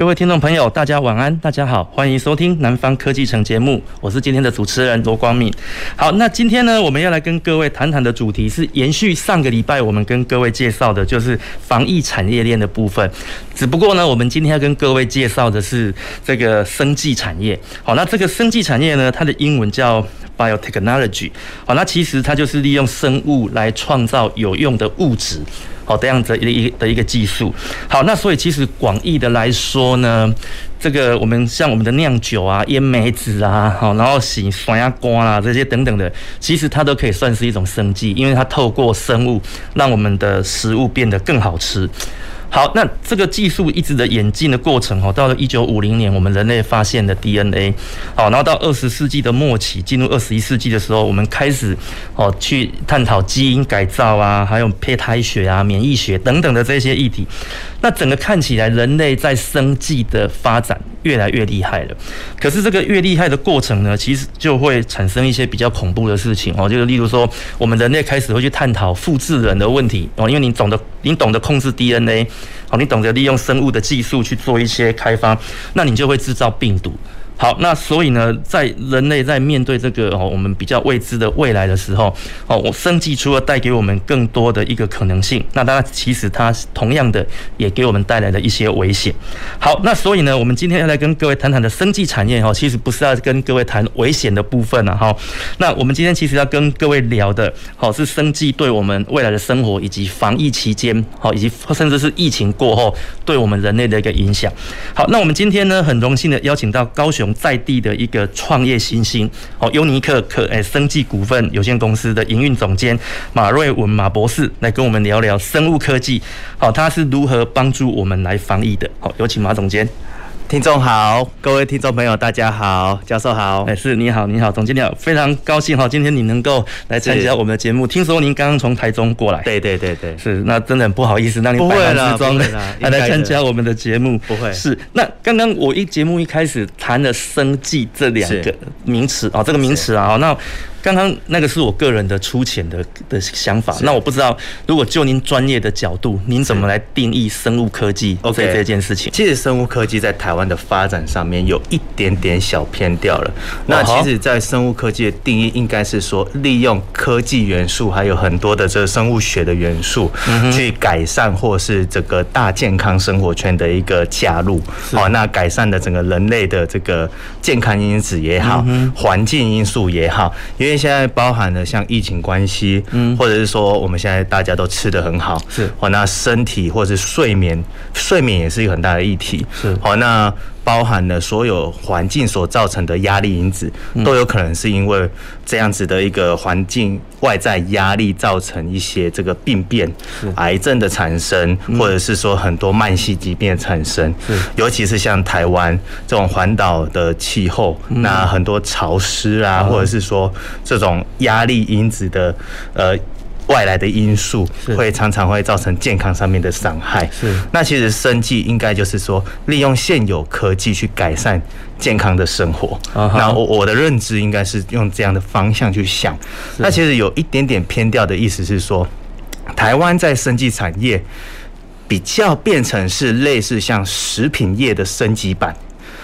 各位听众朋友，大家晚安，大家好，欢迎收听《南方科技城》节目，我是今天的主持人罗光敏。好，那今天呢，我们要来跟各位谈谈的主题是延续上个礼拜我们跟各位介绍的，就是防疫产业链的部分。只不过呢，我们今天要跟各位介绍的是这个生技产业。好，那这个生技产业呢，它的英文叫 biotechnology。好，那其实它就是利用生物来创造有用的物质。好，这样子一一的一个技术。好，那所以其实广义的来说呢，这个我们像我们的酿酒啊、腌梅子啊，好，然后洗酸鸭瓜啊这些等等的，其实它都可以算是一种生技，因为它透过生物让我们的食物变得更好吃。好，那这个技术一直的演进的过程哦，到了一九五零年，我们人类发现的 DNA，好，然后到二十世纪的末期，进入二十一世纪的时候，我们开始哦去探讨基因改造啊，还有胚胎学啊、免疫学等等的这些议题。那整个看起来，人类在生计的发展越来越厉害了。可是这个越厉害的过程呢，其实就会产生一些比较恐怖的事情哦，就是例如说，我们人类开始会去探讨复制人的问题哦，因为你懂得，你懂得控制 DNA。哦，你懂得利用生物的技术去做一些开发，那你就会制造病毒。好，那所以呢，在人类在面对这个哦，我们比较未知的未来的时候，哦，我生技除了带给我们更多的一个可能性，那当然其实它同样的也给我们带来了一些危险。好，那所以呢，我们今天要来跟各位谈谈的生技产业哈，其实不是要跟各位谈危险的部分了哈。那我们今天其实要跟各位聊的，好是生技对我们未来的生活以及防疫期间，好以及甚至是疫情过后对我们人类的一个影响。好，那我们今天呢，很荣幸的邀请到高雄。在地的一个创业新星哦，优尼克可诶生技股份有限公司的营运总监马瑞文马博士来跟我们聊聊生物科技，好，他是如何帮助我们来防疫的？好，有请马总监。听众好，各位听众朋友，大家好，教授好，哎，是你好，你好，总经理好，非常高兴哈，今天你能够来参加我们的节目。听说您刚刚从台中过来，对对对对，是，那真的很不好意思，让你百忙之中来来参加我们的节目，不会，是。那刚刚我一节目一开始谈了生计这两个名词啊，这个名词啊，那。刚刚那个是我个人的粗浅的的想法，那我不知道，如果就您专业的角度，您怎么来定义生物科技？OK 这件事情？其实生物科技在台湾的发展上面有一点点小偏掉了。那其实，在生物科技的定义应该是说，利用科技元素，还有很多的这个生物学的元素，去改善或是整个大健康生活圈的一个加入。好，那改善的整个人类的这个健康因子也好，环境因素也好，因为因为现在包含了像疫情关系，嗯，或者是说我们现在大家都吃的很好，是，好，那身体或者是睡眠，睡眠也是一个很大的议题，是，好，那。包含了所有环境所造成的压力因子，都有可能是因为这样子的一个环境外在压力造成一些这个病变、癌症的产生，或者是说很多慢性疾病的产生。尤其是像台湾这种环岛的气候，那很多潮湿啊，或者是说这种压力因子的呃。外来的因素会常常会造成健康上面的伤害。是，那其实生计应该就是说，利用现有科技去改善健康的生活。那我我的认知应该是用这样的方向去想。那其实有一点点偏掉的意思是说，台湾在生计产业比较变成是类似像食品业的升级版。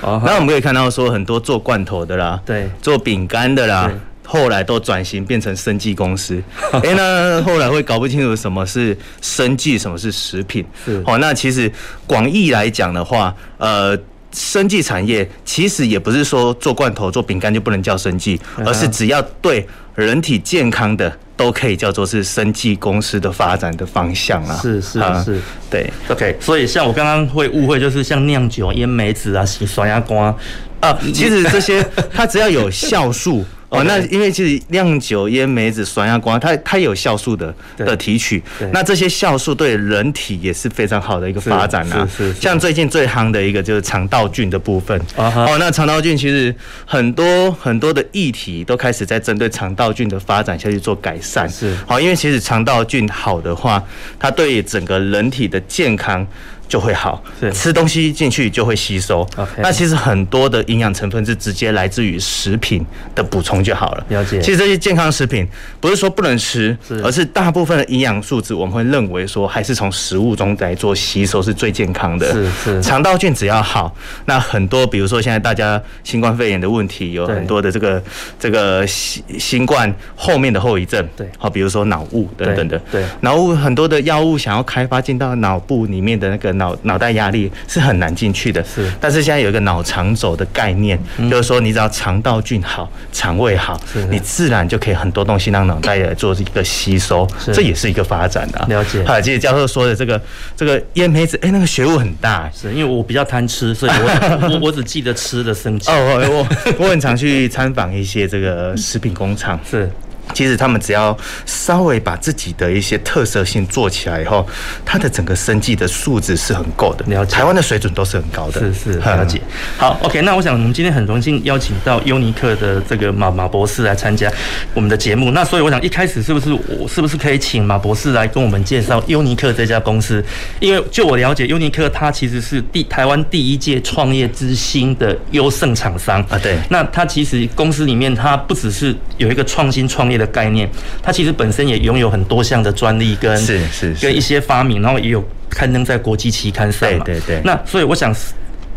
那我们可以看到说，很多做罐头的啦，对，做饼干的啦。后来都转型变成生技公司，哎，那后来会搞不清楚什么是生技，什么是食品。是，好，那其实广义来讲的话，呃，生技产业其实也不是说做罐头、做饼干就不能叫生技，而是只要对人体健康的都可以叫做是生技公司的发展的方向啊。是是是，对，OK。所以像我刚刚会误会，就是像酿酒、腌梅子啊、洗刷牙瓜啊，其实这些它只要有酵素。哦，那因为其实酿酒、烟梅子、酸亚光，它它有酵素的的提取，那这些酵素对人体也是非常好的一个发展啊。是是。像最近最夯的一个就是肠道菌的部分。哦，那肠道菌其实很多很多的议题都开始在针对肠道菌的发展下去做改善。是。好，因为其实肠道菌好的话，它对整个人体的健康。就会好，吃东西进去就会吸收。那其实很多的营养成分是直接来自于食品的补充就好了。了解。其实这些健康食品不是说不能吃，而是大部分的营养素质我们会认为说还是从食物中来做吸收是最健康的。是是。肠道菌只要好，那很多比如说现在大家新冠肺炎的问题有很多的这个这个新新冠后面的后遗症，对，好，比如说脑雾等等的，对，脑雾很多的药物想要开发进到脑部里面的那个。脑脑袋压力是很难进去的，是。但是现在有一个脑肠轴的概念，就是说你只要肠道菌好，肠胃好，你自然就可以很多东西让脑袋来做一个吸收，这也是一个发展的。了解。好，其实教授说的这个这个烟梅子，哎，那个学问很大。是因为我比较贪吃，所以我 我我只记得吃的生气。哦，我我很常去参访一些这个食品工厂。是。其实他们只要稍微把自己的一些特色性做起来以后，它的整个生计的素质是很够的。了解，台湾的水准都是很高的。是是，了解。好，OK，那我想我们今天很荣幸邀请到优尼克的这个马马博士来参加我们的节目。那所以我想一开始是不是我是不是可以请马博士来跟我们介绍优尼克这家公司？因为就我了解，优尼克它其实是第台湾第一届创业之星的优胜厂商啊。对。那它其实公司里面它不只是有一个创新创业。的概念，它其实本身也拥有很多项的专利跟是是跟一些发明，然后也有刊登在国际期刊上嘛。对对对。那所以我想，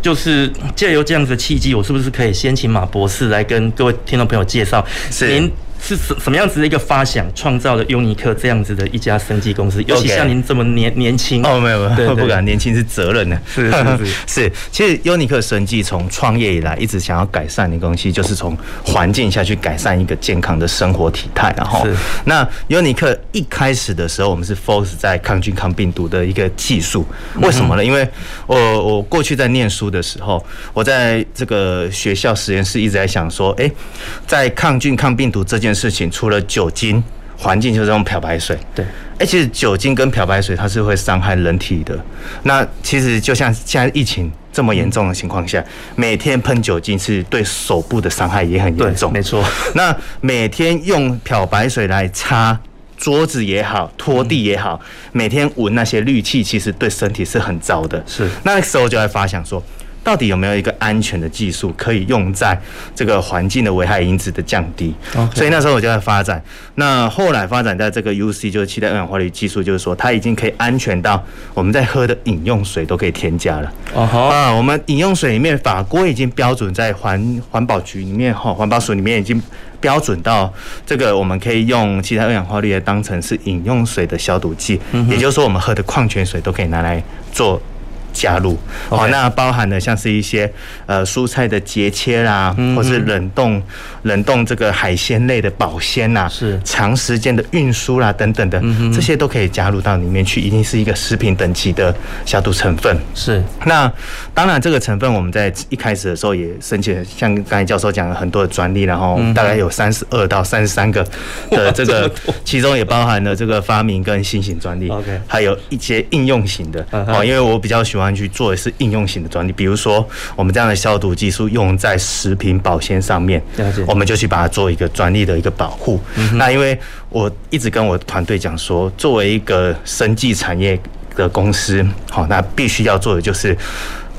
就是借由这样子的契机，我是不是可以先请马博士来跟各位听众朋友介绍您？是什什么样子的一个发想，创造了优尼克这样子的一家生技公司？尤其像您这么年年轻哦，没有没有，不敢年轻是责任呢，是 是是，是。其实优尼克生技从创业以来，一直想要改善的东西，就是从环境下去改善一个健康的生活体态。然后，那优尼克一开始的时候，我们是 focus 在抗菌抗病毒的一个技术。为什么呢？因为我我过去在念书的时候，我在这个学校实验室一直在想说，哎，在抗菌抗病毒这件。件事情除了酒精，环境就是用漂白水。对，哎，其实酒精跟漂白水它是会伤害人体的。那其实就像现在疫情这么严重的情况下，每天喷酒精是对手部的伤害也很严重。没错。那每天用漂白水来擦桌子也好，拖地也好，每天闻那些氯气，其实对身体是很糟的。是。那时候就会发想说。到底有没有一个安全的技术可以用在这个环境的危害因子的降低.所以那时候我就在发展。那后来发展在这个 UC 就是气态二氧化氯技术，就是说它已经可以安全到我们在喝的饮用水都可以添加了。哦、uh huh. 啊，我们饮用水里面法国已经标准在环环保局里面哈，环保署里面已经标准到这个我们可以用气态二氧化氯来当成是饮用水的消毒剂，也就是说我们喝的矿泉水都可以拿来做。加入。哦，那包含了像是一些呃蔬菜的节切啦，或是冷冻冷冻这个海鲜类的保鲜呐，是。长时间的运输啦等等的，这些都可以加入到里面去，一定是一个食品等级的消毒成分。是。那当然这个成分我们在一开始的时候也申请了，像刚才教授讲了很多的专利，然后大概有三十二到三十三个的这个，其中也包含了这个发明跟新型专利，OK，还有一些应用型的。哦，因为我比较喜欢。去做的是应用型的专利，比如说我们这样的消毒技术用在食品保鲜上面，我们就去把它做一个专利的一个保护。那因为我一直跟我团队讲说，作为一个生技产业的公司，好，那必须要做的就是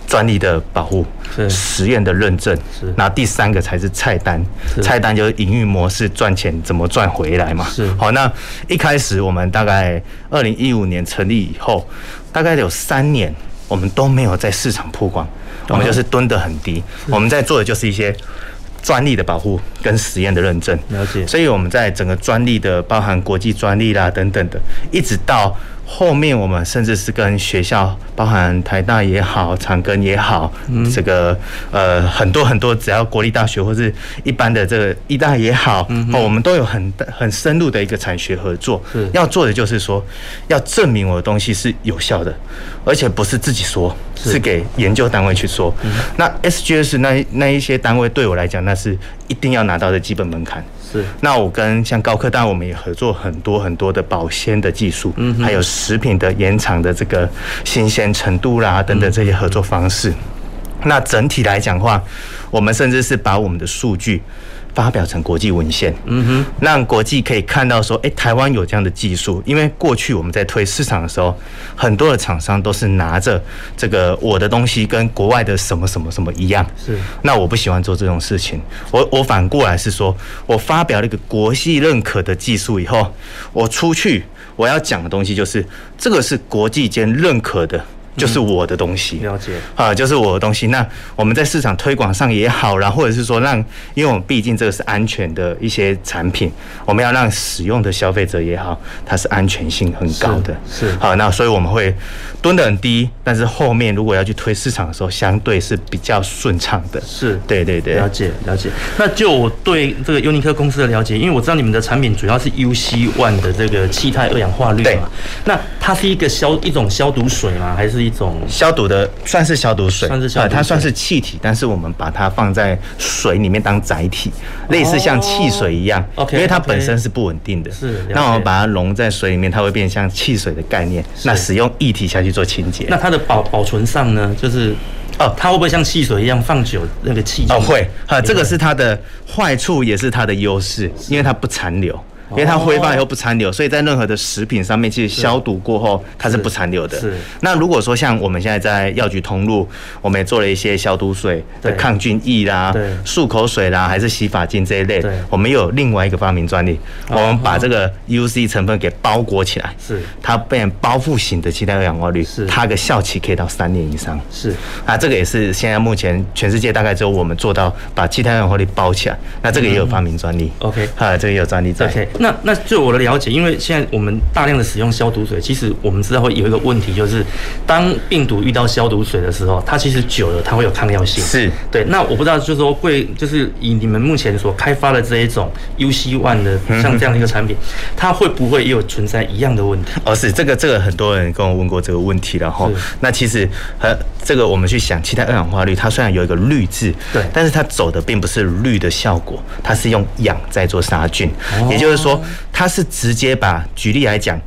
专利的保护，实验的认证，那第三个才是菜单，菜单就是营运模式，赚钱怎么赚回来嘛。是好，那一开始我们大概二零一五年成立以后，大概有三年。我们都没有在市场曝光，我们就是蹲得很低。我们在做的就是一些专利的保护跟实验的认证。了解。所以我们在整个专利的包含国际专利啦等等的，一直到后面我们甚至是跟学校，包含台大也好，长庚也好，嗯、这个呃很多很多，只要国立大学或是一般的这个医大也好，嗯、我们都有很很深入的一个产学合作。是要做的就是说，要证明我的东西是有效的，而且不是自己说，是给研究单位去说。嗯、那 SGS 那那一些单位对我来讲，那是一定要拿到的基本门槛。是，那我跟像高科大，我们也合作很多很多的保鲜的技术，嗯，还有食品的延长的这个新鲜程度啦，等等这些合作方式。那整体来讲的话，我们甚至是把我们的数据。发表成国际文献，嗯哼，让国际可以看到说，哎，台湾有这样的技术。因为过去我们在推市场的时候，很多的厂商都是拿着这个我的东西跟国外的什么什么什么一样，是。那我不喜欢做这种事情，我我反过来是说，我发表了一个国际认可的技术以后，我出去我要讲的东西就是这个是国际间认可的。就是我的东西，了解啊，就是我的东西。那我们在市场推广上也好，然后或者是说让，因为我们毕竟这个是安全的一些产品，我们要让使用的消费者也好，它是安全性很高的，是好。那所以我们会蹲得很低，但是后面如果要去推市场的时候，相对是比较顺畅的。是，对对对，了解了解。那就我对这个优尼克公司的了解，因为我知道你们的产品主要是 UC One 的这个气态二氧化氯嘛，那它是一个消一种消毒水吗？还是？一种消毒的，算是消毒水，算是消毒水，它算是气体，但是我们把它放在水里面当载体，类似像汽水一样。OK，因为它本身是不稳定的。是。那我们把它溶在水里面，它会变像汽水的概念。那使用液体下去做清洁。那它的保保存上呢？就是哦，它会不会像汽水一样放久那个气？哦，会。啊，这个是它的坏处，也是它的优势，因为它不残留。因为它挥发以后不残留，所以在任何的食品上面，其实消毒过后它是不残留的。是。那如果说像我们现在在药局通路，我们也做了一些消毒水的抗菌液啦、漱口水啦，还是洗发精这一类，我们有另外一个发明专利，我们把这个 UC 成分给包裹起来，是它变成包覆型的气态二氧化氯，是它的效期可以到三年以上。是。啊，这个也是现在目前全世界大概只有我们做到把气态二氧化氯包起来，那这个也有发明专利。OK。啊，这个也有专利在。OK。那那据我的了解，因为现在我们大量的使用消毒水，其实我们知道会有一个问题，就是当病毒遇到消毒水的时候，它其实久了它会有抗药性。是对。那我不知道，就是说贵就是以你们目前所开发的这一种 UC One 的像这样的一个产品，它会不会也有存在一样的问题？哦，是这个这个很多人跟我问过这个问题，了哈那其实和这个我们去想，气态二氧化氯它虽然有一个氯字，对，但是它走的并不是氯的效果，它是用氧在做杀菌，也就是说。他是直接把，举例来讲。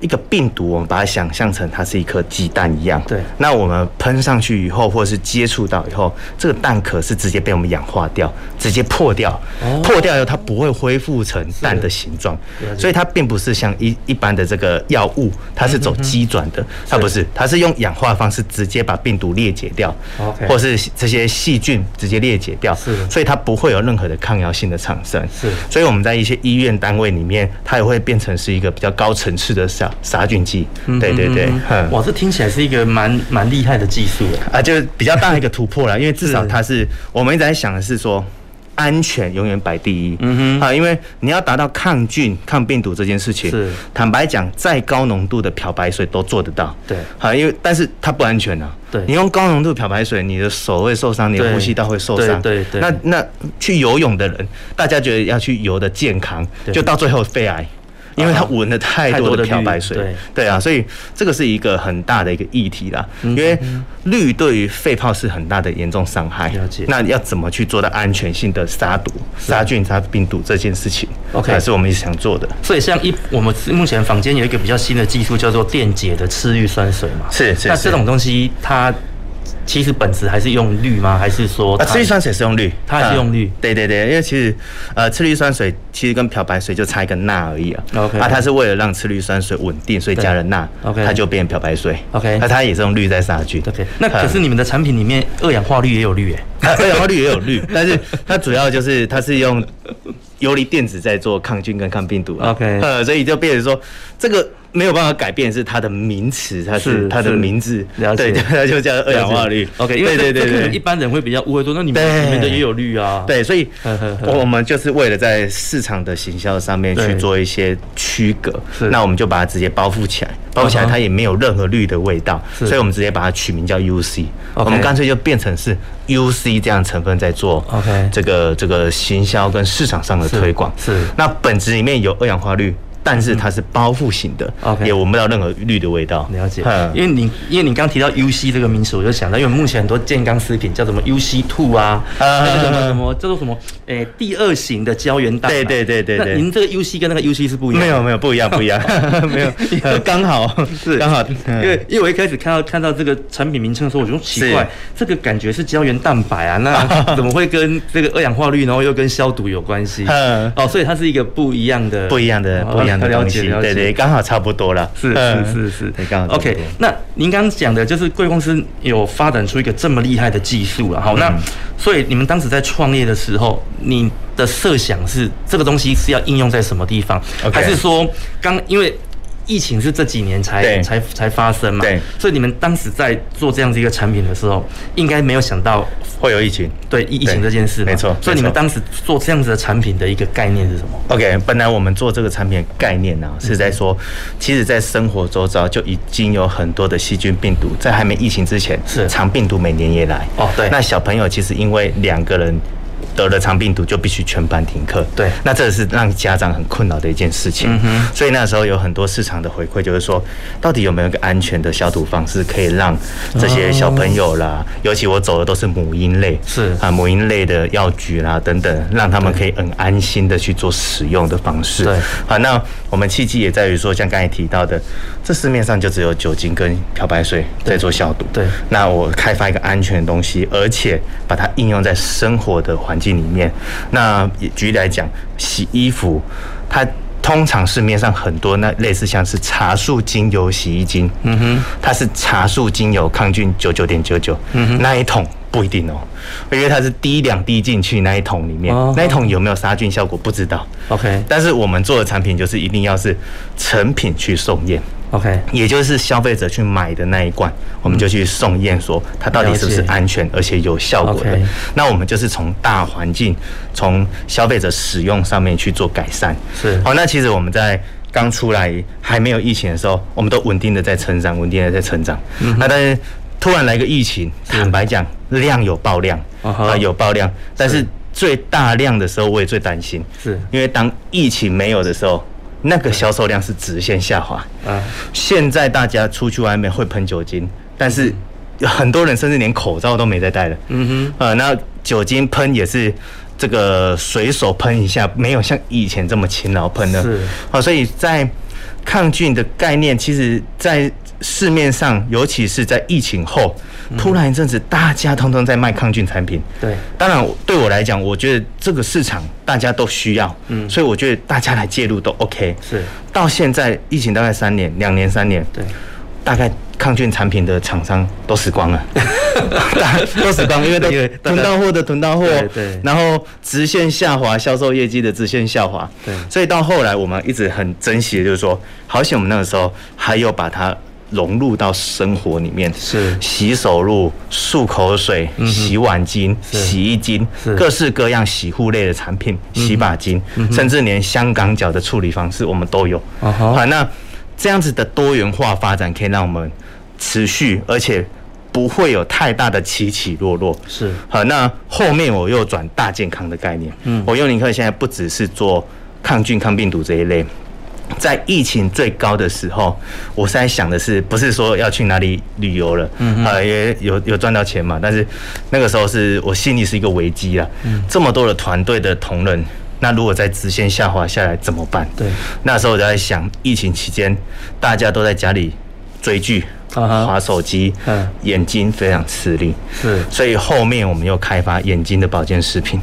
一个病毒，我们把它想象成它是一颗鸡蛋一样。对。那我们喷上去以后，或者是接触到以后，这个蛋壳是直接被我们氧化掉，直接破掉。哦。破掉以后，它不会恢复成蛋的形状。所以它并不是像一一般的这个药物，它是走机转的。它不是，它是用氧化方式直接把病毒裂解掉。或是这些细菌直接裂解掉。是。所以它不会有任何的抗药性的产生。是。所以我们在一些医院单位里面，它也会变成是一个比较高层次的杀。杀菌剂，对对对，哇，这听起来是一个蛮蛮厉害的技术啊，就比较大一个突破了，因为至少它是我们一直在想的是说，安全永远摆第一，嗯哼，啊，因为你要达到抗菌、抗病毒这件事情，是。坦白讲，再高浓度的漂白水都做得到，对，好，因为但是它不安全啊，对，你用高浓度漂白水，你的手会受伤，你的呼吸道会受伤，对对，那那去游泳的人，大家觉得要去游的健康，就到最后肺癌。因为它闻了太多的漂白水，对对啊，所以这个是一个很大的一个议题啦。因为氯对于肺泡是很大的严重伤害。了解。那要怎么去做到安全性的杀毒、杀菌、杀病毒这件事情，OK，还是我们一直想做的。所以像一我们目前坊间有一个比较新的技术，叫做电解的次氯酸水嘛。是是。那这种东西它。其实本质还是用氯吗？还是说啊，次氯酸水是用氯，它还是用氯？嗯。对对对，因为其实呃，次氯酸水其实跟漂白水就差一个钠而已啊。OK，啊，它是为了让次氯酸水稳定，所以加了钠，OK，它就变漂白水。OK，那它也是用氯在杀菌。OK，那可是你们的产品里面二氧化氯也有氯诶，二氧化氯也有氯，但是它主要就是它是用游离电子在做抗菌跟抗病毒。OK，呃，所以就变成说这个。没有办法改变，是它的名词，它是，它的名字，对，它就叫二氧化氯。OK，因为对对对对，一般人会比较误会说，那你们你们的也有氯啊？对，所以 我们就是为了在市场的行销上面去做一些区隔，那我们就把它直接包覆起来，包覆起来它也没有任何氯的味道，所以我们直接把它取名叫 UC，我们干脆就变成是 UC 这样成分在做 OK 这个这个行销跟市场上的推广，是。那本质里面有二氧化氯。但是它是包覆型的，OK，也闻不到任何绿的味道。了解，因为你因为你刚提到 UC 这个名词，我就想到，因为目前很多健康食品叫什么 UC Two 啊，什么什么叫做什么，诶，第二型的胶原蛋白。对对对对对。您这个 UC 跟那个 UC 是不一样？没有没有不一样不一样，没有，刚好是刚好，因为因为我一开始看到看到这个产品名称的时候，我就奇怪，这个感觉是胶原蛋白啊，那 怎么会跟这个二氧化氯，然后又跟消毒有关系？哦，所以它是一个不一样的，不一样的，不一样。了解了解，对对，刚好差不多了。是是是是，刚好。OK，那您刚刚讲的就是贵公司有发展出一个这么厉害的技术了。好，那所以你们当时在创业的时候，你的设想是这个东西是要应用在什么地方？还是说刚因为？疫情是这几年才才才发生嘛？对，所以你们当时在做这样子一个产品的时候，应该没有想到会有疫情。对，疫疫情这件事，没错。所以你们当时做这样子的产品的一个概念是什么？OK，本来我们做这个产品的概念呢、啊，是在说，其实，在生活周遭就已经有很多的细菌病毒，在还没疫情之前，是肠病毒每年也来。哦，对。那小朋友其实因为两个人。得了肠病毒就必须全班停课，对，那这是让家长很困扰的一件事情。嗯哼，所以那时候有很多市场的回馈，就是说，到底有没有一个安全的消毒方式，可以让这些小朋友啦，尤其我走的都是母婴类，是。啊，母婴类的药局啦等等，让他们可以很安心的去做使用的方式。对，好，那我们契机也在于说，像刚才提到的，这市面上就只有酒精跟漂白水在做消毒。对，那我开发一个安全的东西，而且把它应用在生活的环境里面，那举例来讲，洗衣服，它通常市面上很多那类似像是茶树精油洗衣精，嗯哼，它是茶树精油抗菌九九点九九，嗯哼，那一桶不一定哦，因为它是滴两滴进去那一桶里面，那一桶有没有杀菌效果不知道，OK，但是我们做的产品就是一定要是成品去送验。OK，也就是消费者去买的那一罐，我们就去送验，说它到底是不是安全而且有效果的。那我们就是从大环境、从消费者使用上面去做改善。是，好，那其实我们在刚出来还没有疫情的时候，我们都稳定的在成长，稳定的在成长。那但是突然来个疫情，坦白讲，量有爆量啊，有爆量，但是。最大量的时候我也最担心，是。因为当疫情没有的时候。那个销售量是直线下滑。啊，现在大家出去外面会喷酒精，但是很多人甚至连口罩都没在戴了。嗯哼，呃，那酒精喷也是这个随手喷一下，没有像以前这么勤劳喷的。是，啊，所以在抗菌的概念，其实，在市面上，尤其是在疫情后，突然一阵子，大家通通在卖抗菌产品。对，当然对我来讲，我觉得这个市场大家都需要，嗯，所以我觉得大家来介入都 OK。是，到现在疫情大概三年，两年三年，对，大概抗菌产品的厂商都死光了，都死光，因为都囤到货的囤到货，对，然后直线下滑，销售业绩的直线下滑，对，所以到后来我们一直很珍惜的就是说，好险我们那个时候还有把它。融入到生活里面，是洗手露、漱口水、洗碗巾、洗衣精，各式各样洗护类的产品，洗发精，甚至连香港脚的处理方式我们都有。好，那这样子的多元化发展可以让我们持续，而且不会有太大的起起落落。是好，那后面我又转大健康的概念。嗯，我悠宁客现在不只是做抗菌、抗病毒这一类。在疫情最高的时候，我是在想的是，不是说要去哪里旅游了，嗯，啊，也有有赚到钱嘛，但是那个时候是我心里是一个危机啊，嗯，这么多的团队的同仁，那如果在直线下滑下来怎么办？对，那时候我就在想，疫情期间大家都在家里追剧、滑手机，嗯，眼睛非常吃力，是，所以后面我们又开发眼睛的保健食品，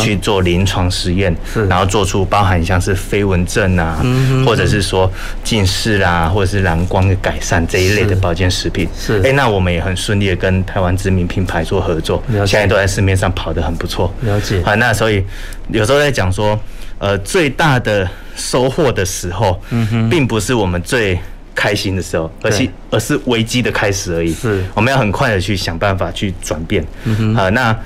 去做临床实验，是，然后做出包含像是飞蚊症啊，或者是说近视啦，或者是蓝光的改善这一类的保健食品，是，哎，那我们也很顺利的跟台湾知名品牌做合作，现在都在市面上跑得很不错，了解，好，那所以有时候在讲说，呃，最大的收获的时候，嗯哼，并不是我们最。开心的时候，而是而是危机的开始而已。是，我们要很快的去想办法去转变。嗯哼，好，那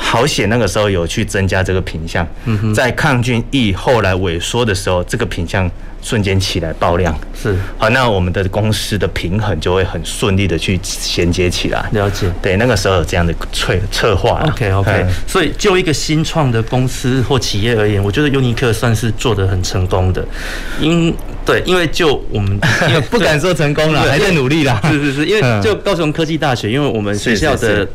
好险，那个时候有去增加这个品项。嗯哼，在抗菌液后来萎缩的时候，这个品项。瞬间起来爆量，是好，那我们的公司的平衡就会很顺利的去衔接起来。了解，对，那个时候有这样的策策划。OK OK，所以就一个新创的公司或企业而言，我觉得优尼克算是做得很成功的。因对，因为就我们 因为不敢说成功了，还在努力啦。是是是，因为就高雄科技大学，因为我们学校的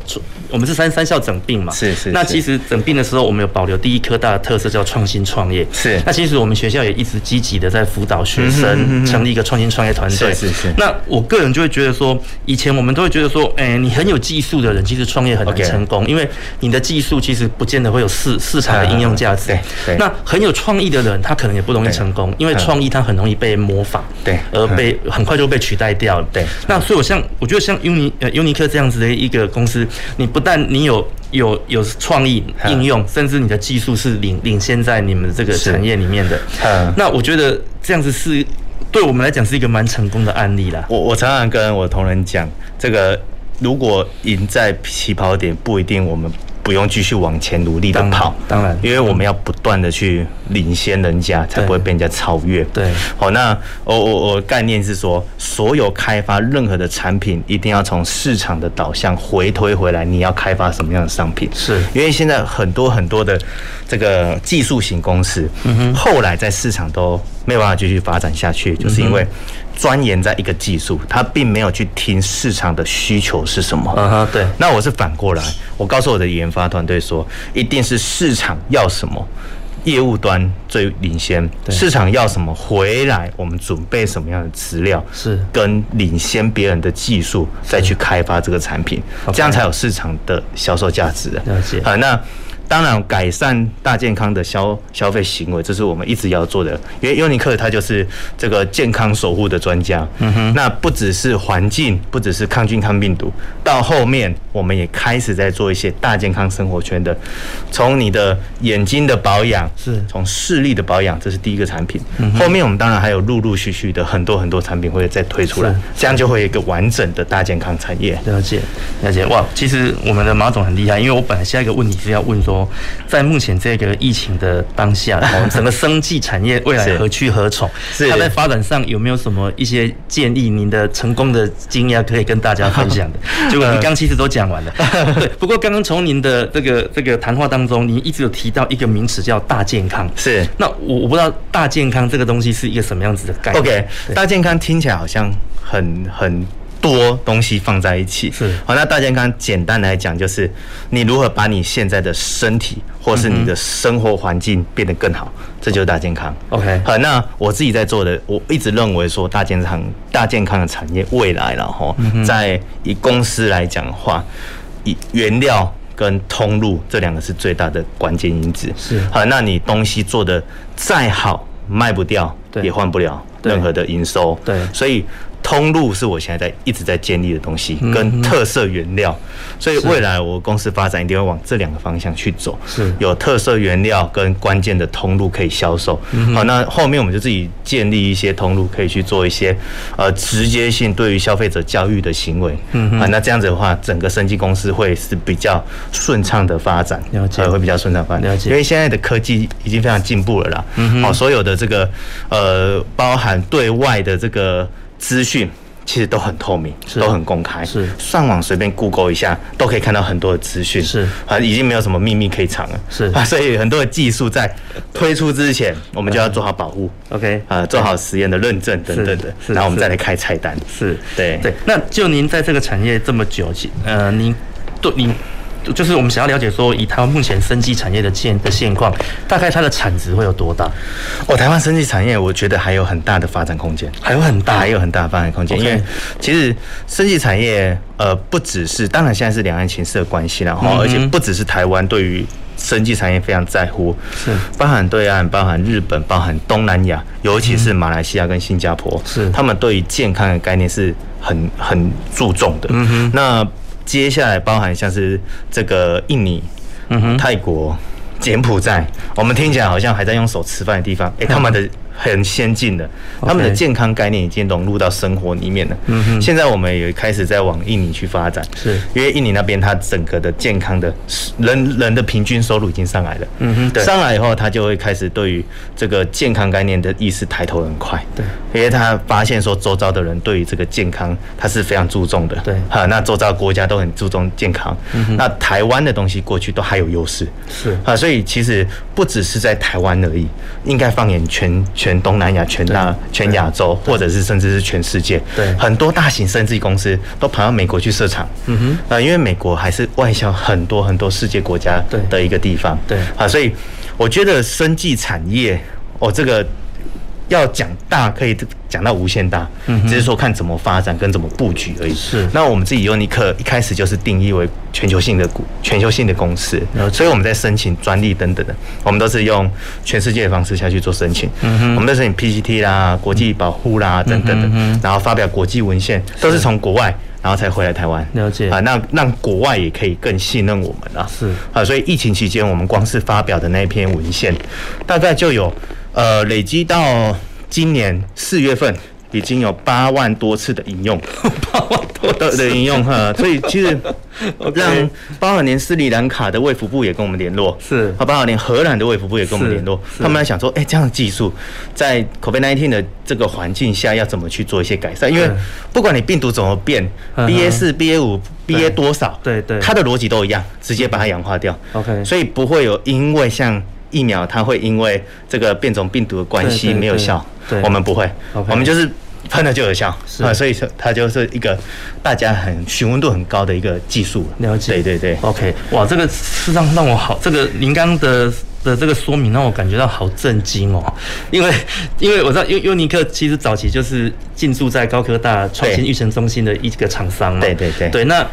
我们是三三校整并嘛。是是。那其实整并的时候，我们有保留第一科大的特色，叫创新创业。是。那其实我们学校也一直积极的在。辅导学生成立一个创新创业团队。是是是。那我个人就会觉得说，以前我们都会觉得说，哎，你很有技术的人，其实创业很难成功，因为你的技术其实不见得会有市市场的应用价值。对。那很有创意的人，他可能也不容易成功，因为创意它很容易被模仿，对，而被很快就被取代掉了。对。那所以，我像我觉得像优尼呃优尼克这样子的一个公司，你不但你有有有创意应用，甚至你的技术是领领先在你们这个产业里面的。嗯。那我觉得。这样子是对我们来讲是一个蛮成功的案例啦。我我常常跟我同仁讲，这个如果赢在起跑点，不一定我们。不用继续往前努力的跑，当然，因为我们要不断的去领先人家，才不会被人家超越。对，好，那我我我概念是说，所有开发任何的产品，一定要从市场的导向回推回来，你要开发什么样的商品？是，因为现在很多很多的这个技术型公司，嗯哼，后来在市场都没有办法继续发展下去，就是因为。钻研在一个技术，他并没有去听市场的需求是什么。嗯哼，对。那我是反过来，我告诉我的研发团队说，一定是市场要什么，业务端最领先。市场要什么，回来我们准备什么样的资料，是跟领先别人的技术，再去开发这个产品，这样才有市场的销售价值。了解。好，那。当然，改善大健康的消消费行为，这是我们一直要做的。因为优尼克它就是这个健康守护的专家。嗯哼。那不只是环境，不只是抗菌抗病毒，到后面我们也开始在做一些大健康生活圈的，从你的眼睛的保养，是从视力的保养，这是第一个产品。嗯。后面我们当然还有陆陆续续的很多很多产品会再推出来，这样就会有一个完整的大健康产业。了解，了解。哇，其实我们的马总很厉害，因为我本来下一个问题是要问说。在目前这个疫情的当下，整个生计产业未来何去何从？是它在发展上有没有什么一些建议？您的成功的经验可以跟大家分享的？结果你刚其实都讲完了。对，不过刚刚从您的这个这个谈话当中，您一直有提到一个名词叫大健康。是，那我我不知道大健康这个东西是一个什么样子的概念？OK，大健康听起来好像很很。多东西放在一起是好，那大健康简单来讲就是你如何把你现在的身体或是你的生活环境变得更好，这就是大健康。OK，好，那我自己在做的，我一直认为说大健康、大健康的产业未来了哈，在以公司来讲的话，以原料跟通路这两个是最大的关键因子。是好，那你东西做的再好，卖不掉也换不了任何的营收。对，所以。通路是我现在在一直在建立的东西，跟特色原料，所以未来我公司发展一定会往这两个方向去走。是，有特色原料跟关键的通路可以销售。好，那后面我们就自己建立一些通路，可以去做一些呃直接性对于消费者教育的行为。嗯啊，那这样子的话，整个生技公司会是比较顺畅的发展，了解，会比较顺畅发展。了解，因为现在的科技已经非常进步了啦。嗯好，所有的这个呃，包含对外的这个。资讯其实都很透明，都很公开。是上网随便 Google 一下，都可以看到很多的资讯。是啊，已经没有什么秘密可以藏了。是啊，所以很多的技术在推出之前，我们就要做好保护。OK 啊，做好实验的认证等等的，然后我们再来开菜单。是对对。那就您在这个产业这么久，呃，您对您。就是我们想要了解说，以台湾目前生技产业的现的现况，大概它的产值会有多大？哦，台湾生技产业，我觉得还有很大的发展空间，还有很大，还有很大的发展空间。因为其实生技产业，呃，不只是，当然现在是两岸情势的关系，然后而且不只是台湾对于生技产业非常在乎，是。包含对岸、包含日本、包含东南亚，尤其是马来西亚跟新加坡，是。他们对于健康的概念是很很注重的。嗯哼，那接下来包含像是这个印尼、泰国、柬埔寨，我们听起来好像还在用手吃饭的地方，哎，他们的。很先进的，他们的健康概念已经融入到生活里面了。嗯哼，现在我们也开始在往印尼去发展，是因为印尼那边它整个的健康的人人的平均收入已经上来了。嗯哼，对，上来以后，他就会开始对于这个健康概念的意识抬头很快。对，因为他发现说周遭的人对于这个健康他是非常注重的。对，哈，那周遭国家都很注重健康。嗯哼，那台湾的东西过去都还有优势。是啊，所以其实不只是在台湾而已，应该放眼全全。全东南亚、全大、全亚洲，或者是甚至是全世界，对，很多大型生技公司都跑到美国去设厂。嗯哼，啊，因为美国还是外销很多很多世界国家的一个地方。对，啊，所以我觉得生技产业，哦，这个。要讲大可以讲到无限大，只是说看怎么发展跟怎么布局而已。是，那我们自己优尼克一开始就是定义为全球性的股、全球性的公司，所以我们在申请专利等等的，我们都是用全世界的方式下去做申请。嗯哼，我们都申请 PCT 啦、国际保护啦等等的，然后发表国际文献，都是从国外，然后才回来台湾。了解啊，那让国外也可以更信任我们啊。是啊，所以疫情期间，我们光是发表的那一篇文献，大概就有。呃，累积到今年四月份，已经有八万多次的引用，八万多的的引用哈，所以其实 让包含连斯里兰卡的卫福部也跟我们联络，是，包括连荷兰的卫福部也跟我们联络，他们在想说，哎，这样的技术在 COVID-19 的这个环境下要怎么去做一些改善？因为不管你病毒怎么变，BA 四、BA 五、BA 多少，对对，它的逻辑都一样，直接把它氧化掉，OK，所以不会有因为像。疫苗它会因为这个变种病毒的关系没有效，对我们不会.我们就是喷了就有效，啊，所以说它就是一个大家很询问度很高的一个技术。了。解，对对对，OK，哇，这个事实上让我好，这个您刚的的这个说明让我感觉到好震惊哦，因为因为我知道优优尼克其实早期就是进驻在高科大创新育成中心的一个厂商嘛，对对对，对那。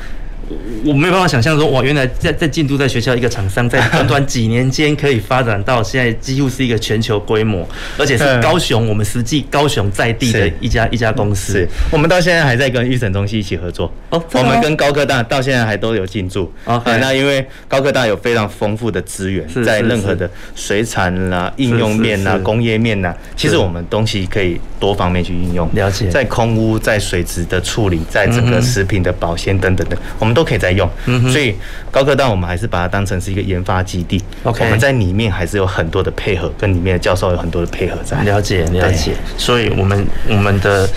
我没有办法想象说，哇，原来在在进驻在学校一个厂商，在短短几年间可以发展到现在几乎是一个全球规模，而且是高雄我们实际高雄在地的一家一家公司。我们到现在还在跟预审中心一起合作。哦，我们跟高科大到现在还都有进驻。哦，那因为高科大有非常丰富的资源，在任何的水产啦、应用面啊、工业面呐，其实我们东西可以多方面去应用。了解，在空污、在水质的处理、在整个食品的保鲜等等的，我们。都可以在用，所以高科大我们还是把它当成是一个研发基地。OK，我们在里面还是有很多的配合，跟里面的教授有很多的配合在。了解，了解。所以我们我们的。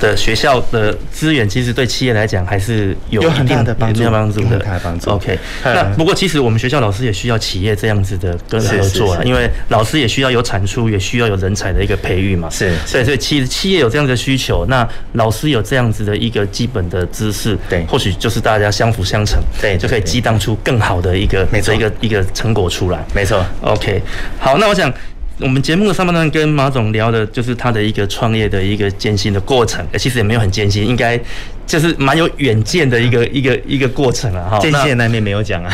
的学校的资源其实对企业来讲还是有一定的帮助，有帮助的。OK，那不过其实我们学校老师也需要企业这样子的跟合作啊，因为老师也需要有产出，也需要有人才的一个培育嘛。是，所以所以企企业有这样的需求，那老师有这样子的一个基本的知识，对，或许就是大家相辅相成，对，就可以激荡出更好的一个没错一个一个成果出来。没错。OK，好，那我想。我们节目的上半段跟马总聊的就是他的一个创业的一个艰辛的过程，其实也没有很艰辛，应该。就是蛮有远见的一个一个一个过程啊，哈。这些难免没有讲啊，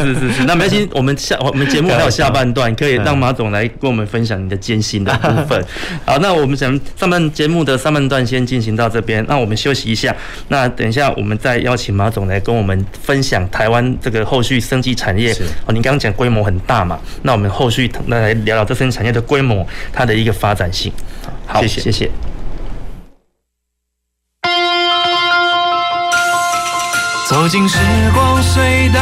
是是是。那没关系，我们下我们节目还有下半段，可以让马总来跟我们分享你的艰辛的部分。好，那我们想上半节目的上半段先进行到这边，那我们休息一下。那等一下我们再邀请马总来跟我们分享台湾这个后续生技产业。哦，您刚刚讲规模很大嘛，那我们后续那来聊聊这生技产业的规模，它的一个发展性。好，谢谢谢谢。走进时光隧道，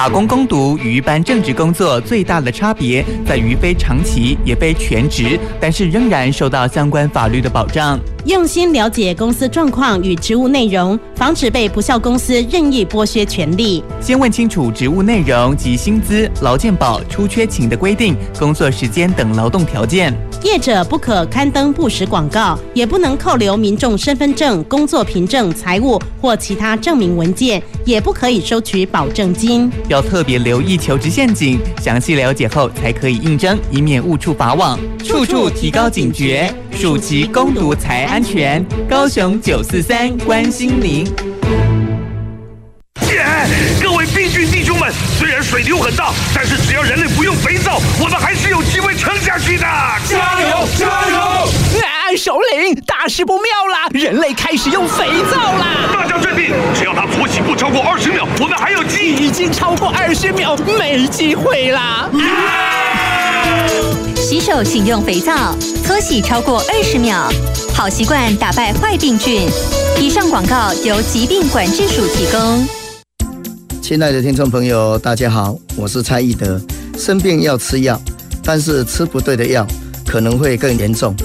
打工攻读与一般正职工作最大的差别在于非长期也非全职，但是仍然受到相关法律的保障。用心了解公司状况与职务内容，防止被不肖公司任意剥削权利。先问清楚职务内容及薪资、劳健保、出缺勤的规定、工作时间等劳动条件。业者不可刊登不实广告，也不能扣留民众身份证、工作凭证、财务或其他证明文件，也不可以收取保证金。要特别留意求职陷阱，详细了解后才可以应征，以免误触法网。处处提高警觉，暑期攻读才安全。高雄九四三关心您。各位病菌弟兄们，虽然水流很大，但是只要人类不用肥皂，我们还是有机会撑下去的。加油，加油！啊，首领，大事不妙啦！人类开始用肥皂啦！大家镇定，只要他搓洗不超过二十秒，我们还有机会。已经超过二十秒，没机会啦！啊、洗手请用肥皂，搓洗超过二十秒，好习惯打败坏病菌。以上广告由疾病管制署提供。亲爱的听众朋友，大家好，我是蔡义德。生病要吃药，但是吃不对的药可能会更严重。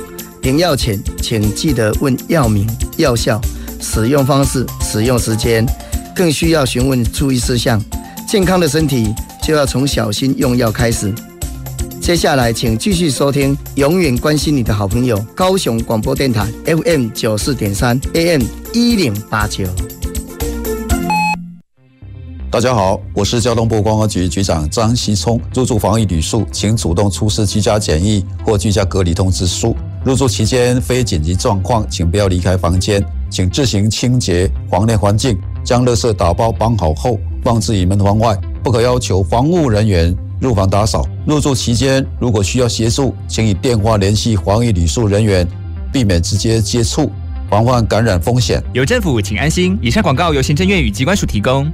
领药前，请记得问药名、药效、使用方式、使用时间，更需要询问注意事项。健康的身体就要从小心用药开始。接下来，请继续收听永远关心你的好朋友——高雄广播电台 FM 九四点三 AM 一零八九。大家好，我是交通部观光局局长张锡聪。入住防疫旅宿，请主动出示居家检疫或居家隔离通知书。入住期间非紧急状况，请不要离开房间。请自行清洁房内环境，将垃圾打包绑好后放置于门房外，不可要求房务人员入房打扫。入住期间如果需要协助，请以电话联系防疫旅宿人员，避免直接接触，防范感染风险。有政府，请安心。以上广告由行政院与机关署提供。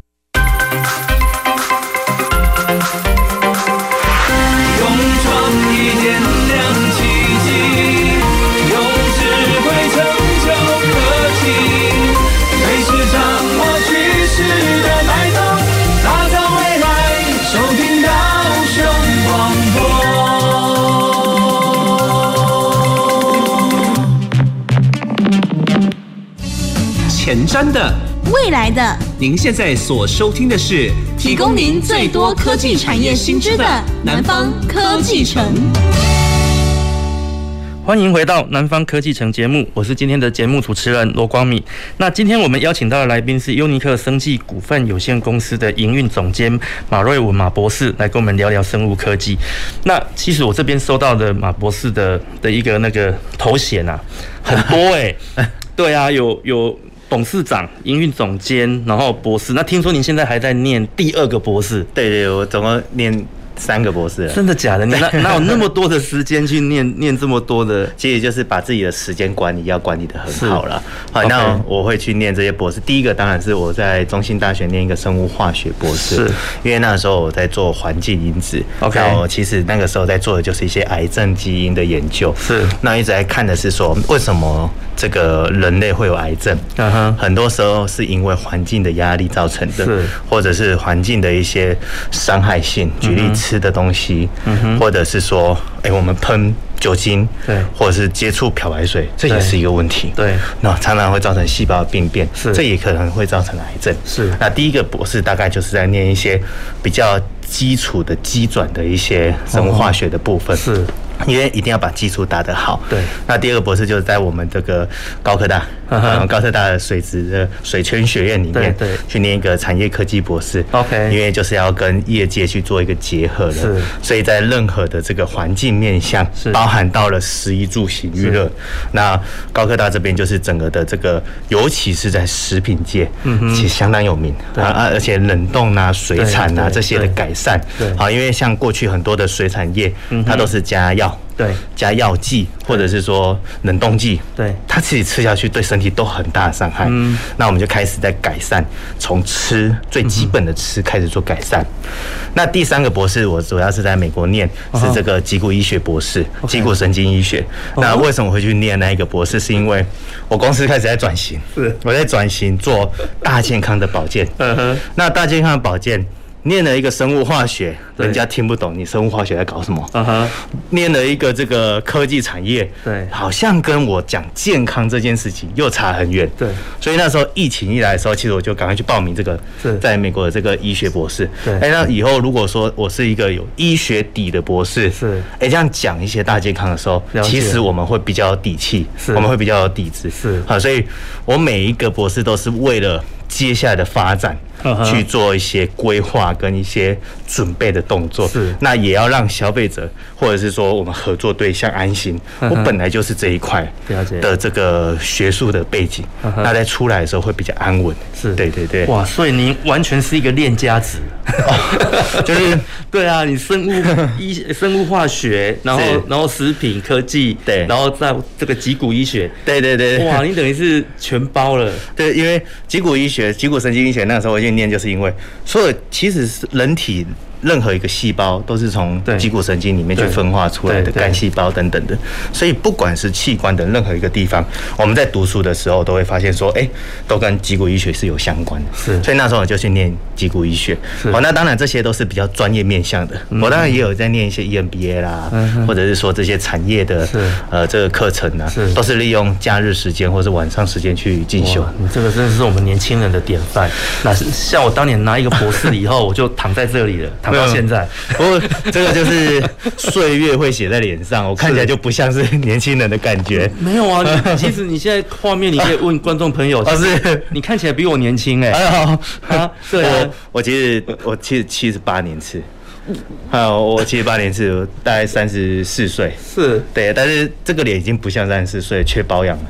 前瞻的，未来的，您现在所收听的是提供您最多科技产业新知的南方科技城。欢迎回到南方科技城节目，我是今天的节目主持人罗光敏。那今天我们邀请到的来宾是优尼克生技股份有限公司的营运总监马瑞文马博士，来跟我们聊聊生物科技。那其实我这边收到的马博士的的一个那个头衔啊，很多哎、欸，对啊，有有。董事长、营运总监，然后博士。那听说您现在还在念第二个博士？对对，我怎么念。三个博士，真的假的？你哪哪 有那么多的时间去念念这么多的？其实就是把自己的时间管理要管理的很好了。好，那我会去念这些博士。第一个当然是我在中兴大学念一个生物化学博士，是因为那时候我在做环境因子。OK，然后其实那个时候在做的就是一些癌症基因的研究。是，那一直在看的是说为什么这个人类会有癌症？嗯哼，很多时候是因为环境的压力造成的，是，或者是环境的一些伤害性。举例子。吃的东西，或者是说，哎、欸，我们喷酒精，对，或者是接触漂白水，这也是一个问题。对，那常常会造成细胞的病变，是，这也可能会造成癌症。是，那第一个博士大概就是在念一些比较基础的基转的一些生物化学的部分。是。因为一定要把基础打得好。对。那第二个博士就是在我们这个高科大，嗯，高科大的水质的水圈学院里面，对，去念一个产业科技博士。OK。因为就是要跟业界去做一个结合了。是。所以在任何的这个环境面向，是包含到了食衣住行娱乐。那高科大这边就是整个的这个，尤其是在食品界，嗯其实相当有名。啊啊，而且冷冻啊、水产啊这些的改善。对。好，因为像过去很多的水产业，它都是加药。对，加药剂或者是说冷冻剂，对，它自己吃下去对身体都很大的伤害。嗯，那我们就开始在改善，从吃最基本的吃开始做改善。嗯、那第三个博士，我主要是在美国念，是这个脊骨医学博士，脊骨神经医学。那为什么会去念那一个博士？是因为我公司开始在转型，是我在转型做大健康的保健。嗯哼，那大健康的保健。念了一个生物化学，人家听不懂你生物化学在搞什么。嗯哼，念了一个这个科技产业，对，好像跟我讲健康这件事情又差很远。对，所以那时候疫情一来的时候，其实我就赶快去报名这个，在美国的这个医学博士。对，哎，那以后如果说我是一个有医学底的博士，是，哎，这样讲一些大健康的时候，其实我们会比较有底气，我们会比较有底子。是，好，所以我每一个博士都是为了接下来的发展。去做一些规划跟一些准备的动作，是，那也要让消费者或者是说我们合作对象安心。我本来就是这一块的这个学术的背景，那在出来的时候会比较安稳。是，对对对。哇，所以您完全是一个练家子，就是对啊，你生物医、生物化学，然后然后食品科技，对，然后在这个脊骨医学，对对对。哇，你等于是全包了。对，因为脊骨医学、脊骨神经医学那时候我就念，就是因为所有其实是人体。任何一个细胞都是从脊骨神经里面去分化出来的干细胞等等的，所以不管是器官的任何一个地方，我们在读书的时候都会发现说，哎，都跟脊骨医学是有相关的。是，所以那时候我就去念脊骨医学。哦，那当然这些都是比较专业面向的。我当然也有在念一些 EMBA 啦，或者是说这些产业的呃这个课程啊，都是利用假日时间或者晚上时间去进修。你这个真的是我们年轻人的典范。那像我当年拿一个博士以后，我就躺在这里了。到现在，不过这个就是岁月会写在脸上，我看起来就不像是年轻人的感觉。没有啊，其实你现在画面，你可以问观众朋友，就是你看起来比我年轻哎。啊，对啊，我其实我其实七十八年次，还有我七十八年次，大概三十四岁。是对，但是这个脸已经不像三十四岁，缺保养了。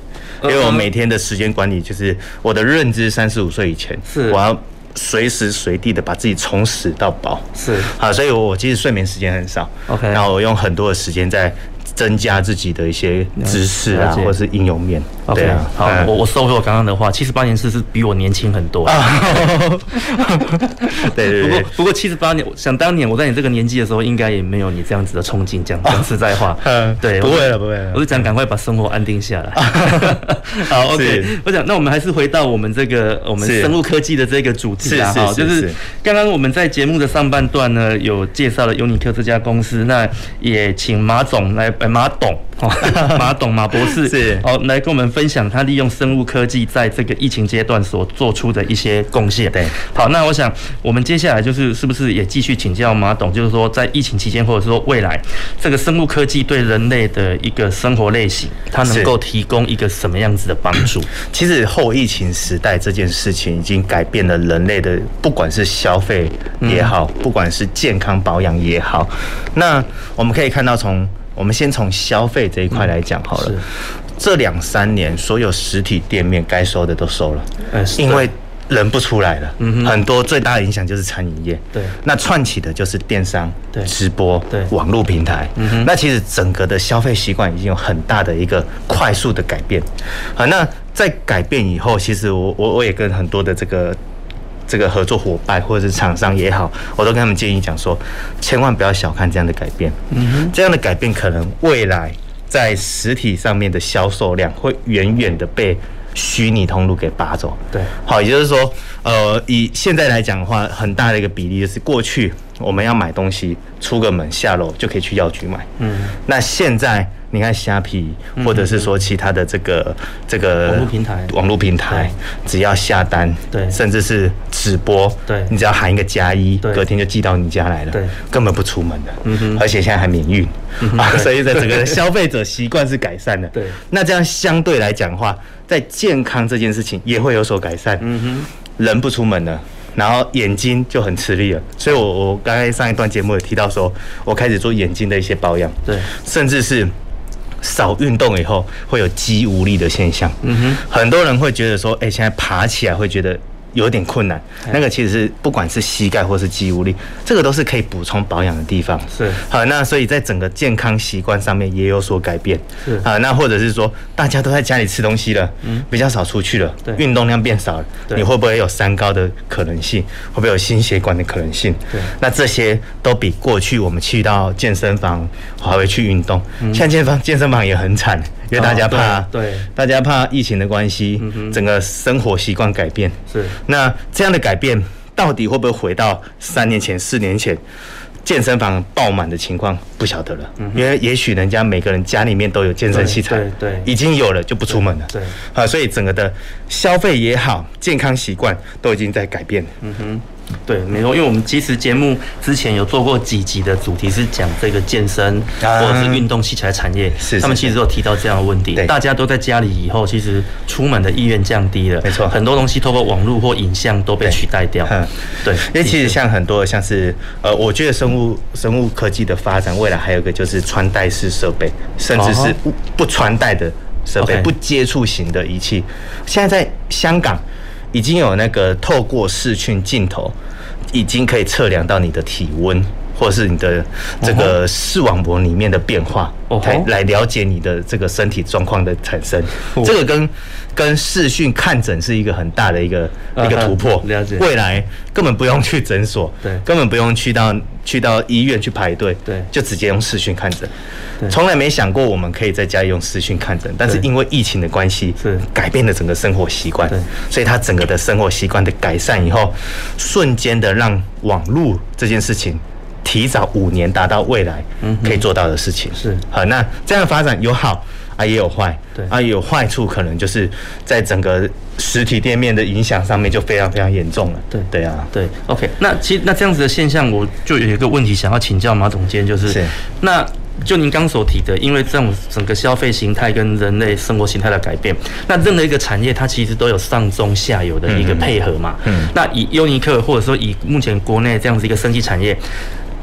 因为我每天的时间管理，就是我的认知，三十五岁以前，是我要。随时随地的把自己从死到饱，是。好，所以我我其实睡眠时间很少，OK，然后我用很多的时间在增加自己的一些知识啊，或者是应用面。对啊，好，我我收回我刚刚的话，七十八年次是比我年轻很多。对对对。不过不过七十八年，想当年我在你这个年纪的时候，应该也没有你这样子的冲劲。讲讲实在话，嗯，对，不会了不会了。我是讲赶快把生活安定下来。好，OK。我想那我们还是回到我们这个我们生物科技的这个主题啊，哈，就是刚刚我们在节目的上半段呢，有介绍了优尼克这家公司，那也请马总来，马董，马董马博士是哦，来跟我们分。分享他利用生物科技在这个疫情阶段所做出的一些贡献。对，好，那我想我们接下来就是是不是也继续请教马董，就是说在疫情期间或者说未来，这个生物科技对人类的一个生活类型，它能够提供一个什么样子的帮助？其实后疫情时代这件事情已经改变了人类的，不管是消费也好，不管是健康保养也好，那我们可以看到，从我们先从消费这一块来讲好了。这两三年，所有实体店面该收的都收了，因为人不出来了。嗯，很多最大的影响就是餐饮业。对，那串起的就是电商、对直播、对网络平台。嗯，那其实整个的消费习惯已经有很大的一个快速的改变。好，那在改变以后，其实我我我也跟很多的这个这个合作伙伴或者是厂商也好，我都跟他们建议讲说，千万不要小看这样的改变。嗯哼，这样的改变可能未来。在实体上面的销售量会远远的被虚拟通路给拔走。对，好，也就是说，呃，以现在来讲的话，很大的一个比例就是过去我们要买东西，出个门下楼就可以去药局买。嗯，那现在。你看虾皮，或者是说其他的这个这个网络平台，网络平台，只要下单，对，甚至是直播，对，你只要喊一个加一，隔天就寄到你家来了，对，根本不出门的，嗯哼，而且现在还免运，啊，所以在整个 消费者习惯是改善的，对，那这样相对来讲的话，在健康这件事情也会有所改善，嗯哼，人不出门了，然后眼睛就很吃力了，所以我我刚才上一段节目也提到说，我开始做眼睛的一些保养，对，甚至是。少运动以后会有肌无力的现象，嗯哼，很多人会觉得说，哎，现在爬起来会觉得。有点困难，那个其实是不管是膝盖或是肌无力，这个都是可以补充保养的地方。是好，那所以在整个健康习惯上面也有所改变。是啊，那或者是说大家都在家里吃东西了，嗯，比较少出去了，对，运动量变少了，你会不会有三高的可能性？会不会有心血管的可能性？对，那这些都比过去我们去到健身房还会去运动，现在健身房健身房也很惨。因为大家怕，哦、对，对大家怕疫情的关系，嗯、整个生活习惯改变。是，那这样的改变到底会不会回到三年前、四年前健身房爆满的情况？不晓得了，因为也许人家每个人家里面都有健身器材，对对，已经有了就不出门了，对啊，所以整个的消费也好，健康习惯都已经在改变。嗯哼。对，没错，因为我们其实节目之前有做过几集的主题是讲这个健身或者是运动器材产业，是他们其实都有提到这样的问题。大家都在家里以后，其实出门的意愿降低了，没错，很多东西透过网络或影像都被取代掉。嗯，对，因为其实像很多像是呃，我觉得生物生物科技的发展，未来还有一个就是穿戴式设备，甚至是不不穿戴的设备，不接触型的仪器。现在在香港。已经有那个透过视讯镜头，已经可以测量到你的体温，或者是你的这个视网膜里面的变化，来来了解你的这个身体状况的产生。这个跟跟视讯看诊是一个很大的一个一个突破。了解，未来根本不用去诊所，对，根本不用去到去到医院去排队，对，就直接用视讯看诊。从来没想过我们可以在家里用视讯看诊，但是因为疫情的关系，是。改变了整个生活习惯，所以他整个的生活习惯的改善以后，瞬间的让网络这件事情提早五年达到未来可以做到的事情。是好，那这样的发展有好啊，也有坏，对啊，有坏处可能就是在整个实体店面的影响上面就非常非常严重了。对对啊，对，OK，那其实那这样子的现象，我就有一个问题想要请教马总监，就是那。就您刚所提的，因为这种整个消费形态跟人类生活形态的改变，那任何一个产业它其实都有上中下游的一个配合嘛。嗯。那以优尼克或者说以目前国内这样子一个生技产业，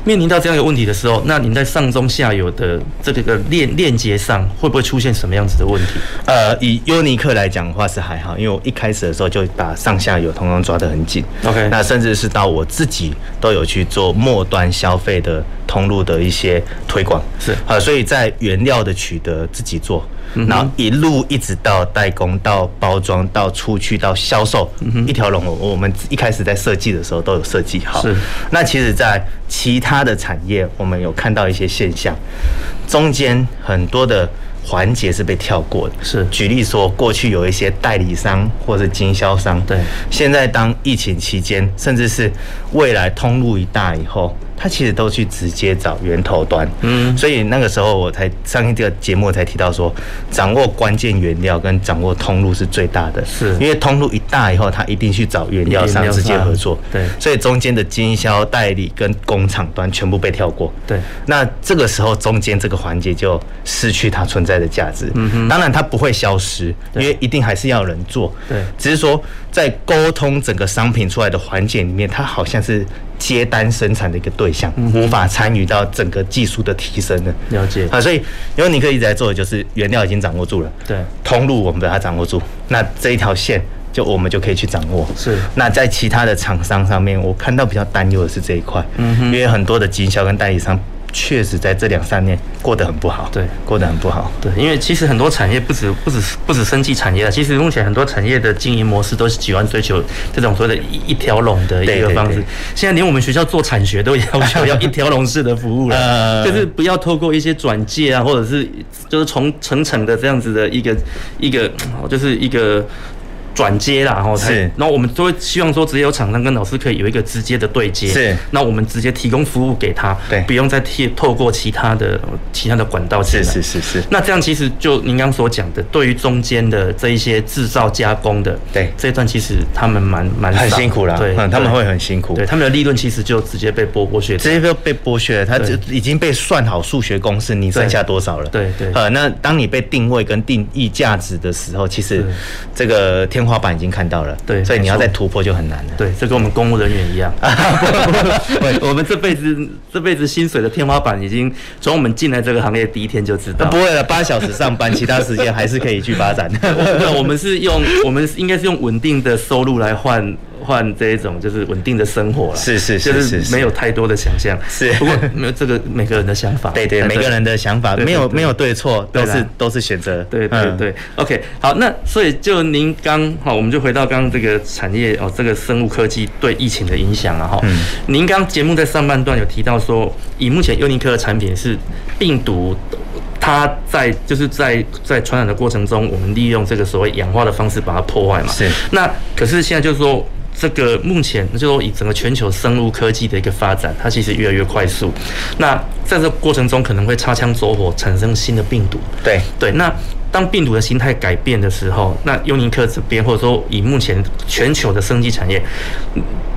面临到这样一个问题的时候，那您在上中下游的这个个链链接上，会不会出现什么样子的问题？呃，以优尼克来讲的话是还好，因为我一开始的时候就把上下游通通抓得很紧。OK。那甚至是到我自己都有去做末端消费的。通路的一些推广是啊，所以在原料的取得自己做，然后一路一直到代工、到包装、到出去、到销售，一条龙。我们一开始在设计的时候都有设计好。是，那其实，在其他的产业，我们有看到一些现象，中间很多的环节是被跳过的。是，举例说，过去有一些代理商或是经销商，对，现在当疫情期间，甚至是未来通路一大以后。他其实都去直接找源头端，嗯，所以那个时候我才上一个节目才提到说，掌握关键原料跟掌握通路是最大的，是。因为通路一大以后，他一定去找原料商直接合作，对，所以中间的经销代理跟工厂端全部被跳过，对，那这个时候中间这个环节就失去它存在的价值，嗯哼，当然它不会消失，因为一定还是要人做，对，只是说在沟通整个商品出来的环节里面，它好像是。接单生产的一个对象，无法参与到整个技术的提升的。了解啊，所以因为你可以一直在做的就是原料已经掌握住了，对，通路我们把它掌握住，那这一条线就我们就可以去掌握。是，那在其他的厂商上面，我看到比较担忧的是这一块，嗯哼，因为很多的经销跟代理商。确实在这两三年过得很不好，对，过得很不好，对，因为其实很多产业不止不止不止生技产业了，其实目前很多产业的经营模式都是喜欢追求这种所谓的一一条龙的一个方式。现在连我们学校做产学都要求要一条龙式的服务了，就是不要透过一些转介啊，或者是就是从层层的这样子的一个一个就是一个。转接啦，然后是，然后我们都会希望说，直接有厂商跟老师可以有一个直接的对接，是，那我们直接提供服务给他，对，不用再贴透过其他的其他的管道进来，是是是是。那这样其实就您刚所讲的，对于中间的这一些制造加工的，对，这一段其实他们蛮蛮很辛苦了，对，他们会很辛苦，对，他们的利润其实就直接被剥剥削，直接就被剥削了，他就已经被算好数学公式，你剩下多少了？对对，呃，那当你被定位跟定义价值的时候，其实这个天。天花板已经看到了，对，所以你要再突破就很难了。对，这跟我们公务人员一样，我们这辈子这辈子薪水的天花板已经从我们进来这个行业第一天就知道。不会了，八小时上班，其他时间还是可以去发展。我们是用我们应该是用稳定的收入来换。换这一种就是稳定的生活了，是是是是，是没有太多的想象，是。不过没有这个每个人的想法，对对，每个人的想法没有没有对错，都是都是选择，对对对。OK，好，那所以就您刚好，我们就回到刚刚这个产业哦，这个生物科技对疫情的影响了哈。嗯，您刚节目在上半段有提到说，以目前优尼克的产品是病毒，它在就是在在传染的过程中，我们利用这个所谓氧化的方式把它破坏嘛。是，那可是现在就是说。这个目前就说以整个全球生物科技的一个发展，它其实越来越快速。那在这过程中，可能会擦枪走火，产生新的病毒。对对，那当病毒的形态改变的时候，那优尼克这边或者说以目前全球的生技产业，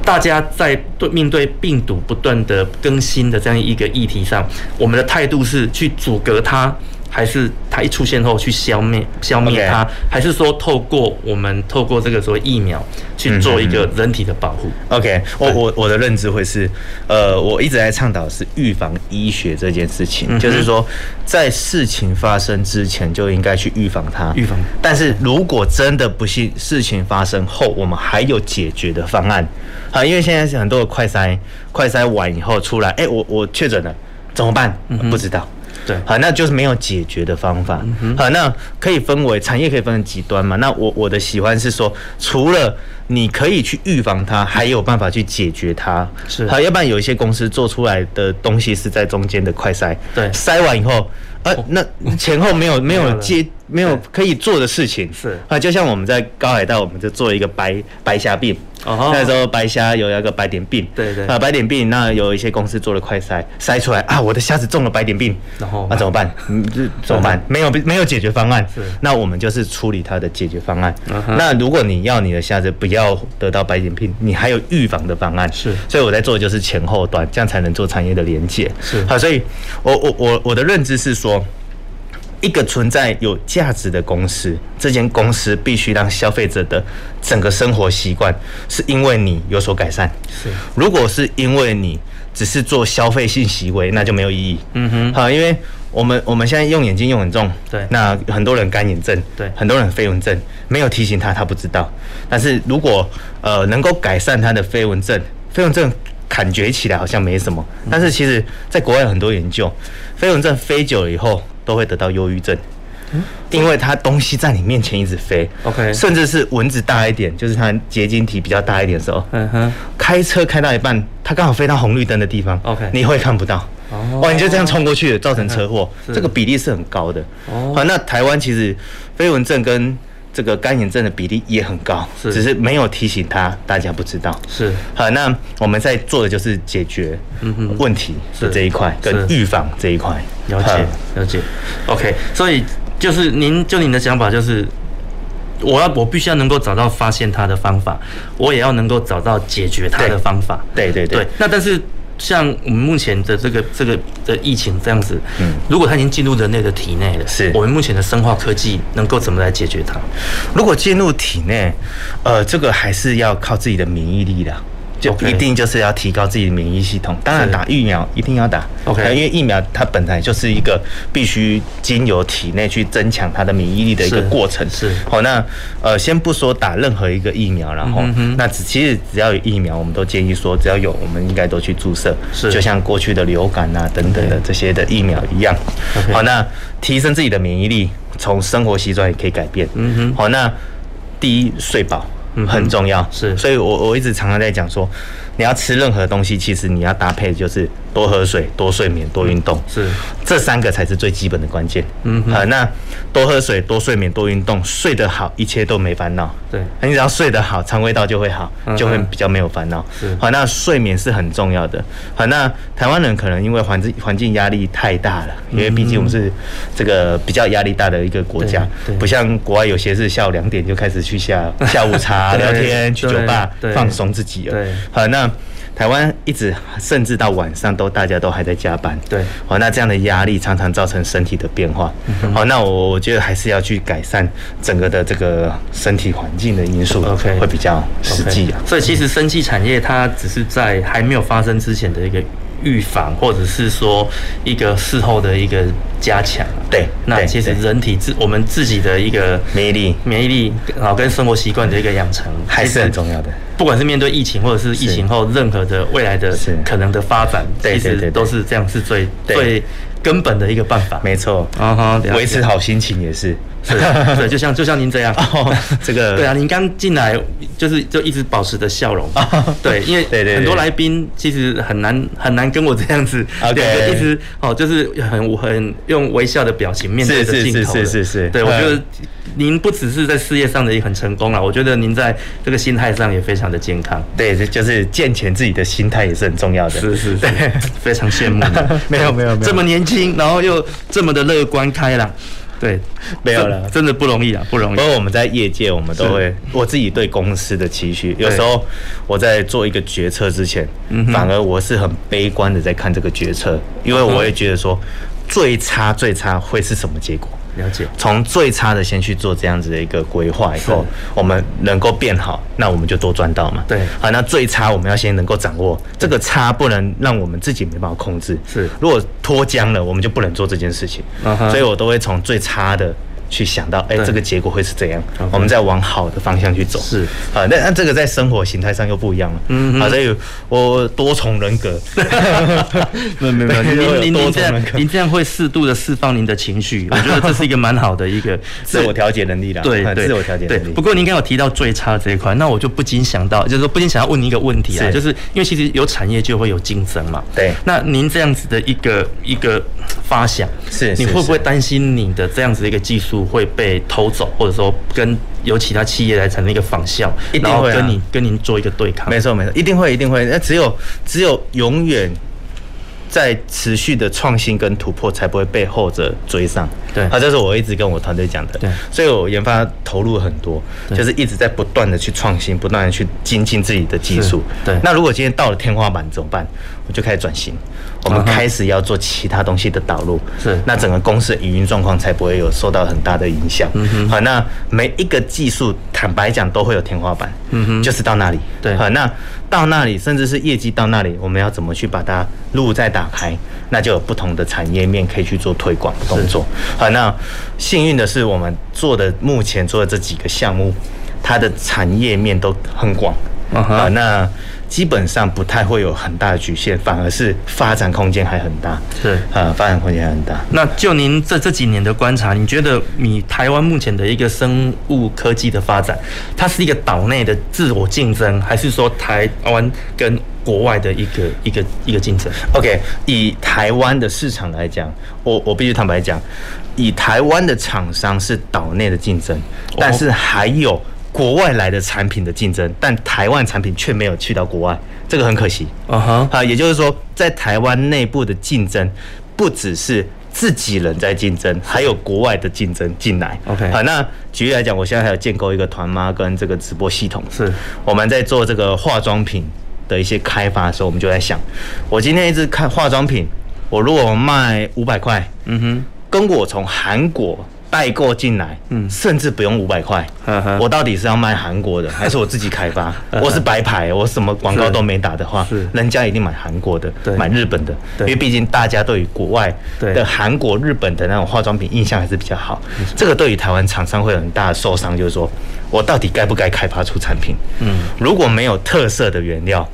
大家在对面对病毒不断的更新的这样一个议题上，我们的态度是去阻隔它。还是它一出现后去消灭消灭它，还是说透过我们透过这个所谓疫苗去做一个人体的保护？OK，我我我的认知会是，呃，我一直在倡导是预防医学这件事情，就是说在事情发生之前就应该去预防它。预防。但是如果真的不幸事情发生后，我们还有解决的方案啊，因为现在是很多的快筛，快筛完以后出来，哎，我我确诊了，怎么办？不知道。对，好，那就是没有解决的方法。好，那可以分为产业可以分成极端嘛？那我我的喜欢是说，除了你可以去预防它，还有办法去解决它。是，好，要不然有一些公司做出来的东西是在中间的快筛，对，筛完以后，呃，那前后没有 没有接没有可以做的事情。是。啊，就像我们在高海道，我们就做一个白白虾病。哦，那时候白虾有那个白点病，对对啊，白点病，那有一些公司做了快筛，筛出来啊，我的虾子中了白点病，然后那怎么办？嗯，怎么办？没有没有解决方案，是，那我们就是处理它的解决方案。那如果你要你的虾子不要得到白点病，你还有预防的方案，是，所以我在做的就是前后端，这样才能做产业的连接。是，好，所以我我我我的认知是说。一个存在有价值的公司，这间公司必须让消费者的整个生活习惯是因为你有所改善。是，如果是因为你只是做消费性行为，那就没有意义。嗯哼，好，因为我们我们现在用眼睛用很重，对，那很多人干眼症，对，很多人飞蚊症，没有提醒他，他不知道。但是如果呃能够改善他的飞蚊症，飞蚊症感觉起来好像没什么，但是其实在国外有很多研究，飞蚊症飞久了以后。都会得到忧郁症，因为它东西在你面前一直飞，OK，甚至是蚊子大一点，就是它结晶体比较大一点的时候，嗯哼，开车开到一半，它刚好飞到红绿灯的地方，OK，你会看不到，哦，你就这样冲过去，造成车祸，这个比例是很高的，哦，好，那台湾其实飞蚊症跟这个干眼症的比例也很高，是，只是没有提醒他，大家不知道。是，好，那我们在做的就是解决问题的这一块，跟预防这一块。了解，了解。OK，所以就是您就您的想法就是，我要我必须要能够找到发现它的方法，我也要能够找到解决它的方法。对对对，对。那但是。像我们目前的这个这个的疫情这样子，嗯，如果它已经进入人类的体内了，是我们目前的生化科技能够怎么来解决它？如果进入体内，呃，这个还是要靠自己的免疫力的。就一定就是要提高自己的免疫系统，当然打疫苗一定要打，OK，因为疫苗它本来就是一个必须经由体内去增强它的免疫力的一个过程。是，好，那呃，先不说打任何一个疫苗，然后那只其实只要有疫苗，我们都建议说，只要有，我们应该都去注射。是，就像过去的流感啊等等的这些的疫苗一样。好，那提升自己的免疫力，从生活习惯也可以改变。嗯哼，好，那第一睡饱。嗯，很重要，是，所以我我一直常常在讲说，你要吃任何东西，其实你要搭配就是多喝水、多睡眠、多运动，是，这三个才是最基本的关键。嗯，好，那多喝水、多睡眠、多运动，睡得好，一切都没烦恼。对，你只要睡得好，肠胃道就会好，就会比较没有烦恼。是，好，那睡眠是很重要的。好，那台湾人可能因为环境环境压力太大了，因为毕竟我们是这个比较压力大的一个国家，不像国外有些是下午两点就开始去下下午茶。聊天，去酒吧放松自己了。对，好，那台湾一直甚至到晚上都大家都还在加班。对，好，那这样的压力常常造成身体的变化。好，那我我觉得还是要去改善整个的这个身体环境的因素，OK，会比较实际啊。所以其实生技产业它只是在还没有发生之前的一个。预防，或者是说一个事后的一个加强，对，那其实人体自我们自己的一个免疫力、免疫力，然后跟生活习惯的一个养成，还是很重要的。不管是面对疫情，或者是疫情后任何的未来的可能的发展，其实都是这样，是最最根本的一个办法。没错，啊哈，维持好心情也是。是，对，就像就像您这样，哦、这个对啊，您刚进来就是就一直保持着笑容，哦、对，因为对对很多来宾其实很难很难跟我这样子，对，一直哦就是很很用微笑的表情面对着镜头，是是是是。是，对我觉得您不只是在事业上的也很成功了，我觉得您在这个心态上也非常的健康，对，就是健全自己的心态也是很重要的，是是是，对，非常羡慕，没有没有没有，这么年轻，然后又这么的乐观开朗。对，没有了，真的不容易啊，不容易。不过我们在业界，我们都会，我自己对公司的期许，有时候我在做一个决策之前，反而我是很悲观的在看这个决策，因为我会觉得说，最差最差会是什么结果？了解，从最差的先去做这样子的一个规划，以后我们能够变好，那我们就多赚到嘛。对，好，那最差我们要先能够掌握这个差，不能让我们自己没办法控制。是，如果脱缰了，我们就不能做这件事情。所以我都会从最差的。去想到，哎，这个结果会是怎样？我们再往好的方向去走。是啊，那那这个在生活形态上又不一样了。嗯啊，所以我多重人格。没有没 有，您您您这样，您这样会适度的释放您的情绪，我觉得 这是一个蛮好的一个自我调节能力了。对对，自我调节能力。不过您刚刚有提到最差这一块，那我就不禁想到，就是说不禁想要问您一个问题啊，就是因为其实有产业就会有竞争嘛。对。那您这样子的一个一个发想，是你会不会担心你的这样子的一个技术会被偷？走，或者说跟有其他企业来产生一个仿效，一定会跟你跟您做一个对抗。没错没错，一定会一定会。那只有只有永远在持续的创新跟突破，才不会被后者追上。对，啊，这是我一直跟我团队讲的。对，所以我研发投入很多，就是一直在不断的去创新，不断的去精进自己的技术。对，那如果今天到了天花板怎么办？我就开始转型。我们开始要做其他东西的导入，是那整个公司的营运状况才不会有受到很大的影响。嗯哼，好，那每一个技术，坦白讲都会有天花板。嗯哼，就是到那里。对，好，那到那里，甚至是业绩到那里，我们要怎么去把它路再打开？那就有不同的产业面可以去做推广的动作。好，那幸运的是，我们做的目前做的这几个项目，它的产业面都很广。啊，那。基本上不太会有很大的局限，反而是发展空间还很大。是啊，发展空间还很大。那就您这这几年的观察，你觉得你台湾目前的一个生物科技的发展，它是一个岛内的自我竞争，还是说台湾跟国外的一个一个一个竞争？OK，以台湾的市场来讲，我我必须坦白讲，以台湾的厂商是岛内的竞争，但是还有。国外来的产品的竞争，但台湾产品却没有去到国外，这个很可惜。啊哈，啊，也就是说，在台湾内部的竞争，不只是自己人在竞争，还有国外的竞争进来。OK，好，那举例来讲，我现在还有建构一个团妈跟这个直播系统，是我们在做这个化妆品的一些开发的时候，我们就在想，我今天一直看化妆品，我如果卖五百块，嗯哼，跟我从韩国。代购进来，嗯，甚至不用五百块，我到底是要卖韩国的，还是我自己开发？我是白牌，我什么广告都没打的话，是。人家一定买韩国的，买日本的，因为毕竟大家对于国外的韩国、日本的那种化妆品印象还是比较好。这个对于台湾厂商会有很大的受伤，就是说我到底该不该开发出产品？嗯，如果没有特色的原料，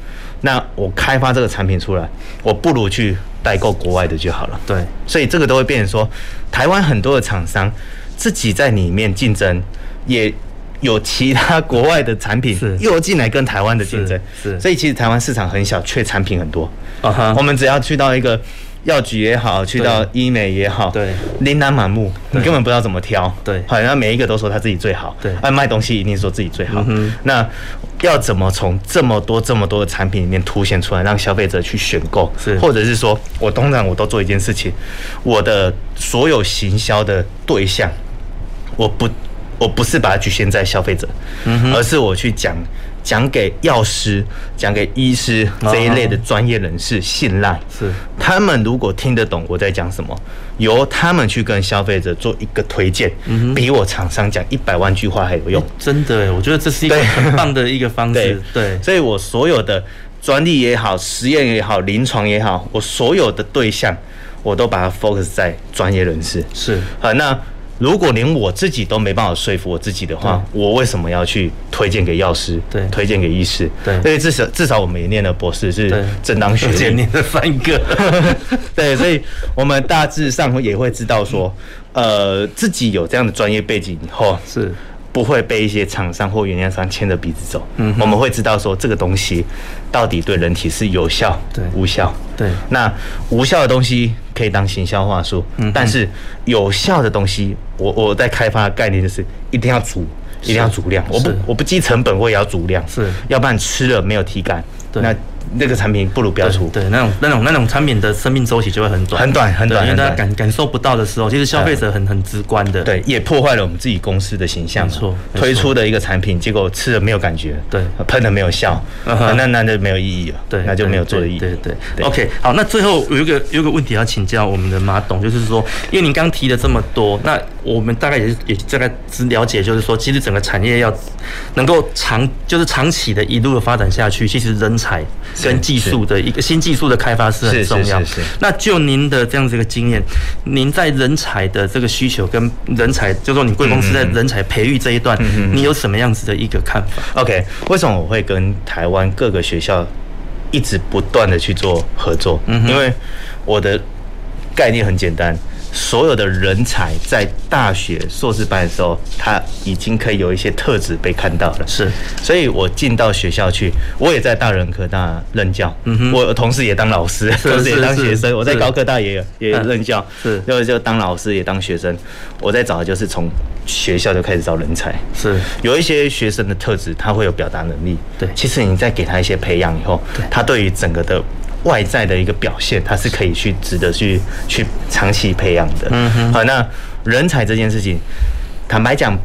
那我开发这个产品出来，我不如去。代购国外的就好了。对，所以这个都会变成说，台湾很多的厂商自己在里面竞争，也有其他国外的产品又进来跟台湾的竞争。是，所以其实台湾市场很小，却产品很多。啊哈，我们只要去到一个药局也好，去到医美也好，对，琳琅满目，你根本不知道怎么挑。对，好像每一个都说他自己最好。对，卖东西一定说自己最好。嗯，那。要怎么从这么多这么多的产品里面凸显出来，让消费者去选购？是，或者是说我通常我都做一件事情，我的所有行销的对象，我不我不是把它局限在消费者，嗯，而是我去讲。讲给药师、讲给医师这一类的专业人士信赖，是。他们如果听得懂我在讲什么，由他们去跟消费者做一个推荐，比我厂商讲一百万句话还有用。真的，我觉得这是一个很棒的一个方式。对，所以我所有的专利也好、实验也好、临床也好，我所有的对象，我都把它 focus 在专业人士。是。好，那如果连我自己都没办法说服我自己的话，我为什么要去推荐给药师？对，推荐给医师？对，所以至少至少我们也念了博士，是正当学历，念了三个。对，所以我们大致上也会知道说，呃，自己有这样的专业背景以后是。不会被一些厂商或原料商牵着鼻子走。嗯，我们会知道说这个东西到底对人体是有效，对，无效。对，那无效的东西可以当行销话术，嗯，但是有效的东西，我我在开发的概念就是一定要足，一定要足量。我不我不计成本，我也要足量，是，要不然吃了没有体感。对，那。那个产品不如不要出，对，对那种那种那种产品的生命周期就会很短，很短很短，因为大家感感受不到的时候，其实消费者很很直观的，对，也破坏了我们自己公司的形象。没错，推出的一个产品，结果吃了没有感觉，对，喷了没有效，那那就没有意义了，对，那就没有做的意义。对对，对，OK，好，那最后有一个有一个问题要请教我们的马董，就是说，因为您刚提了这么多，那我们大概也是也大概只了解，就是说，其实整个产业要能够长就是长期的一路的发展下去，其实人才。跟技术的一个新技术的开发是很重要。那就您的这样子一个经验，您在人才的这个需求跟人才，就说你贵公司在人才培育这一段，你有什么样子的一个看法？OK，为什么我会跟台湾各个学校一直不断的去做合作？因为我的概念很简单。所有的人才在大学硕士班的时候，他已经可以有一些特质被看到了。是，所以我进到学校去，我也在大人科大任教。嗯哼，我同时也当老师，同时也当学生。我在高科大也也任教，是，就就当老师也当学生。我在找的就是从学校就开始找人才。是，有一些学生的特质，他会有表达能力。对，其实你再给他一些培养以后，他对于整个的。外在的一个表现，它是可以去值得去去长期培养的。嗯哼。好，那人才这件事情，坦白讲，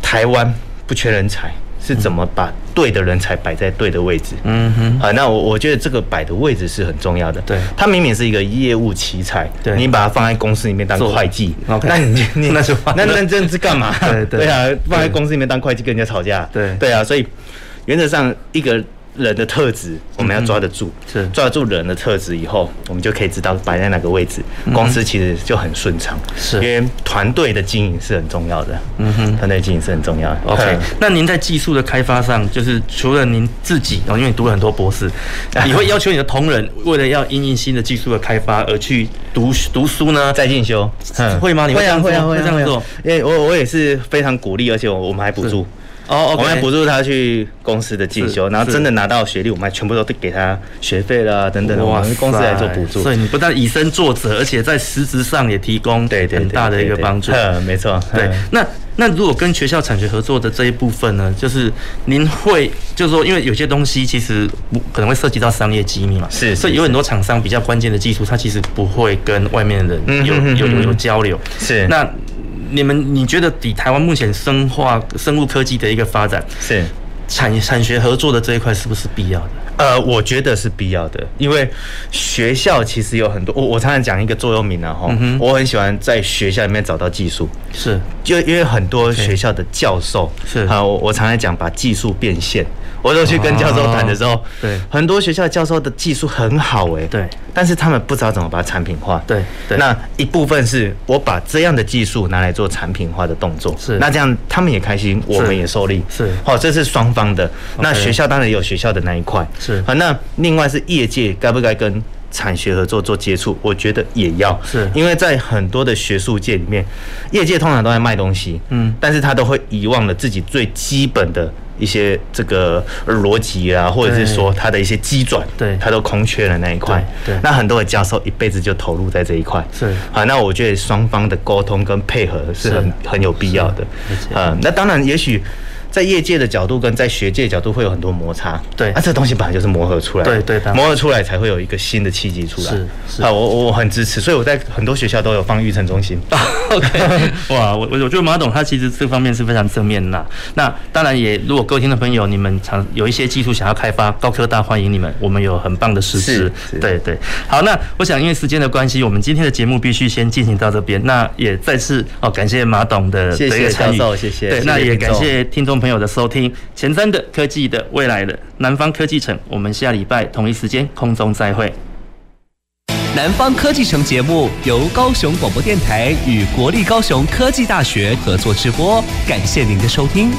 台湾不缺人才，是怎么把对的人才摆在对的位置？嗯哼。啊，那我我觉得这个摆的位置是很重要的。对。他明明是一个业务奇才，对，你把他放在公司里面当会计，那你 你 那是那那这样是干嘛？对对。对啊，放在公司里面当会计跟人家吵架。对对啊，所以原则上一个。人的特质，我们要抓得住，是抓得住人的特质以后，我们就可以知道摆在哪个位置，公司其实就很顺畅。是，因为团队的经营是很重要的。嗯哼，团队经营是很重要的。OK，那您在技术的开发上，就是除了您自己，哦因为你读了很多博士，你会要求你的同仁为了要因应新的技术的开发而去读读书呢？再进修？会吗？你会这样会啊会这样做？因为我我也是非常鼓励，而且我我们还补助。哦，我们还补助他去公司的进修，然后真的拿到学历，我们还全部都给他学费啦等等的，我们公司来做补助。所以你不但以身作则，而且在实质上也提供对很大的一个帮助。嗯，没错。对，那那如果跟学校产学合作的这一部分呢，就是您会就是说，因为有些东西其实可能会涉及到商业机密嘛，是，所以有很多厂商比较关键的技术，它其实不会跟外面的人有有有有交流。是，那。你们你觉得，以台湾目前生化生物科技的一个发展，是。产产学合作的这一块是不是必要的？呃，我觉得是必要的，因为学校其实有很多，我我常常讲一个座右铭啊，哈，我很喜欢在学校里面找到技术，是，就因为很多学校的教授是。啊，我我常常讲把技术变现。我都去跟教授谈的时候，对，很多学校教授的技术很好哎，对，但是他们不知道怎么把它产品化，对，对。那一部分是我把这样的技术拿来做产品化的动作，是，那这样他们也开心，我们也受利，是，好，这是双方的。那学校当然也有学校的那一块，是，好，那另外是业界该不该跟产学合作做接触？我觉得也要，是，因为在很多的学术界里面，业界通常都在卖东西，嗯，但是他都会遗忘了自己最基本的。一些这个逻辑啊，或者是说他的一些机转，对，他都空缺了那一块。对，那很多的教授一辈子就投入在这一块。是，啊，那我觉得双方的沟通跟配合是很很有必要的。嗯，那当然，也许。在业界的角度跟在学界的角度会有很多摩擦，对，啊，这东西本来就是磨合出来的，对对，磨合出来才会有一个新的契机出来，是是，啊，我我很支持，所以我在很多学校都有放育成中心。OK，哇，我我我觉得马董他其实这方面是非常正面的。那当然也，如果各位听众朋友你们常有一些技术想要开发，高科大欢迎你们，我们有很棒的师资，对对。好，那我想因为时间的关系，我们今天的节目必须先进行到这边。那也再次哦，感谢马董的这个参与，谢谢。对，那也感谢听众。朋友的收听，前瞻的科技的未来的南方科技城，我们下礼拜同一时间空中再会。南方科技城节目由高雄广播电台与国立高雄科技大学合作直播，感谢您的收听。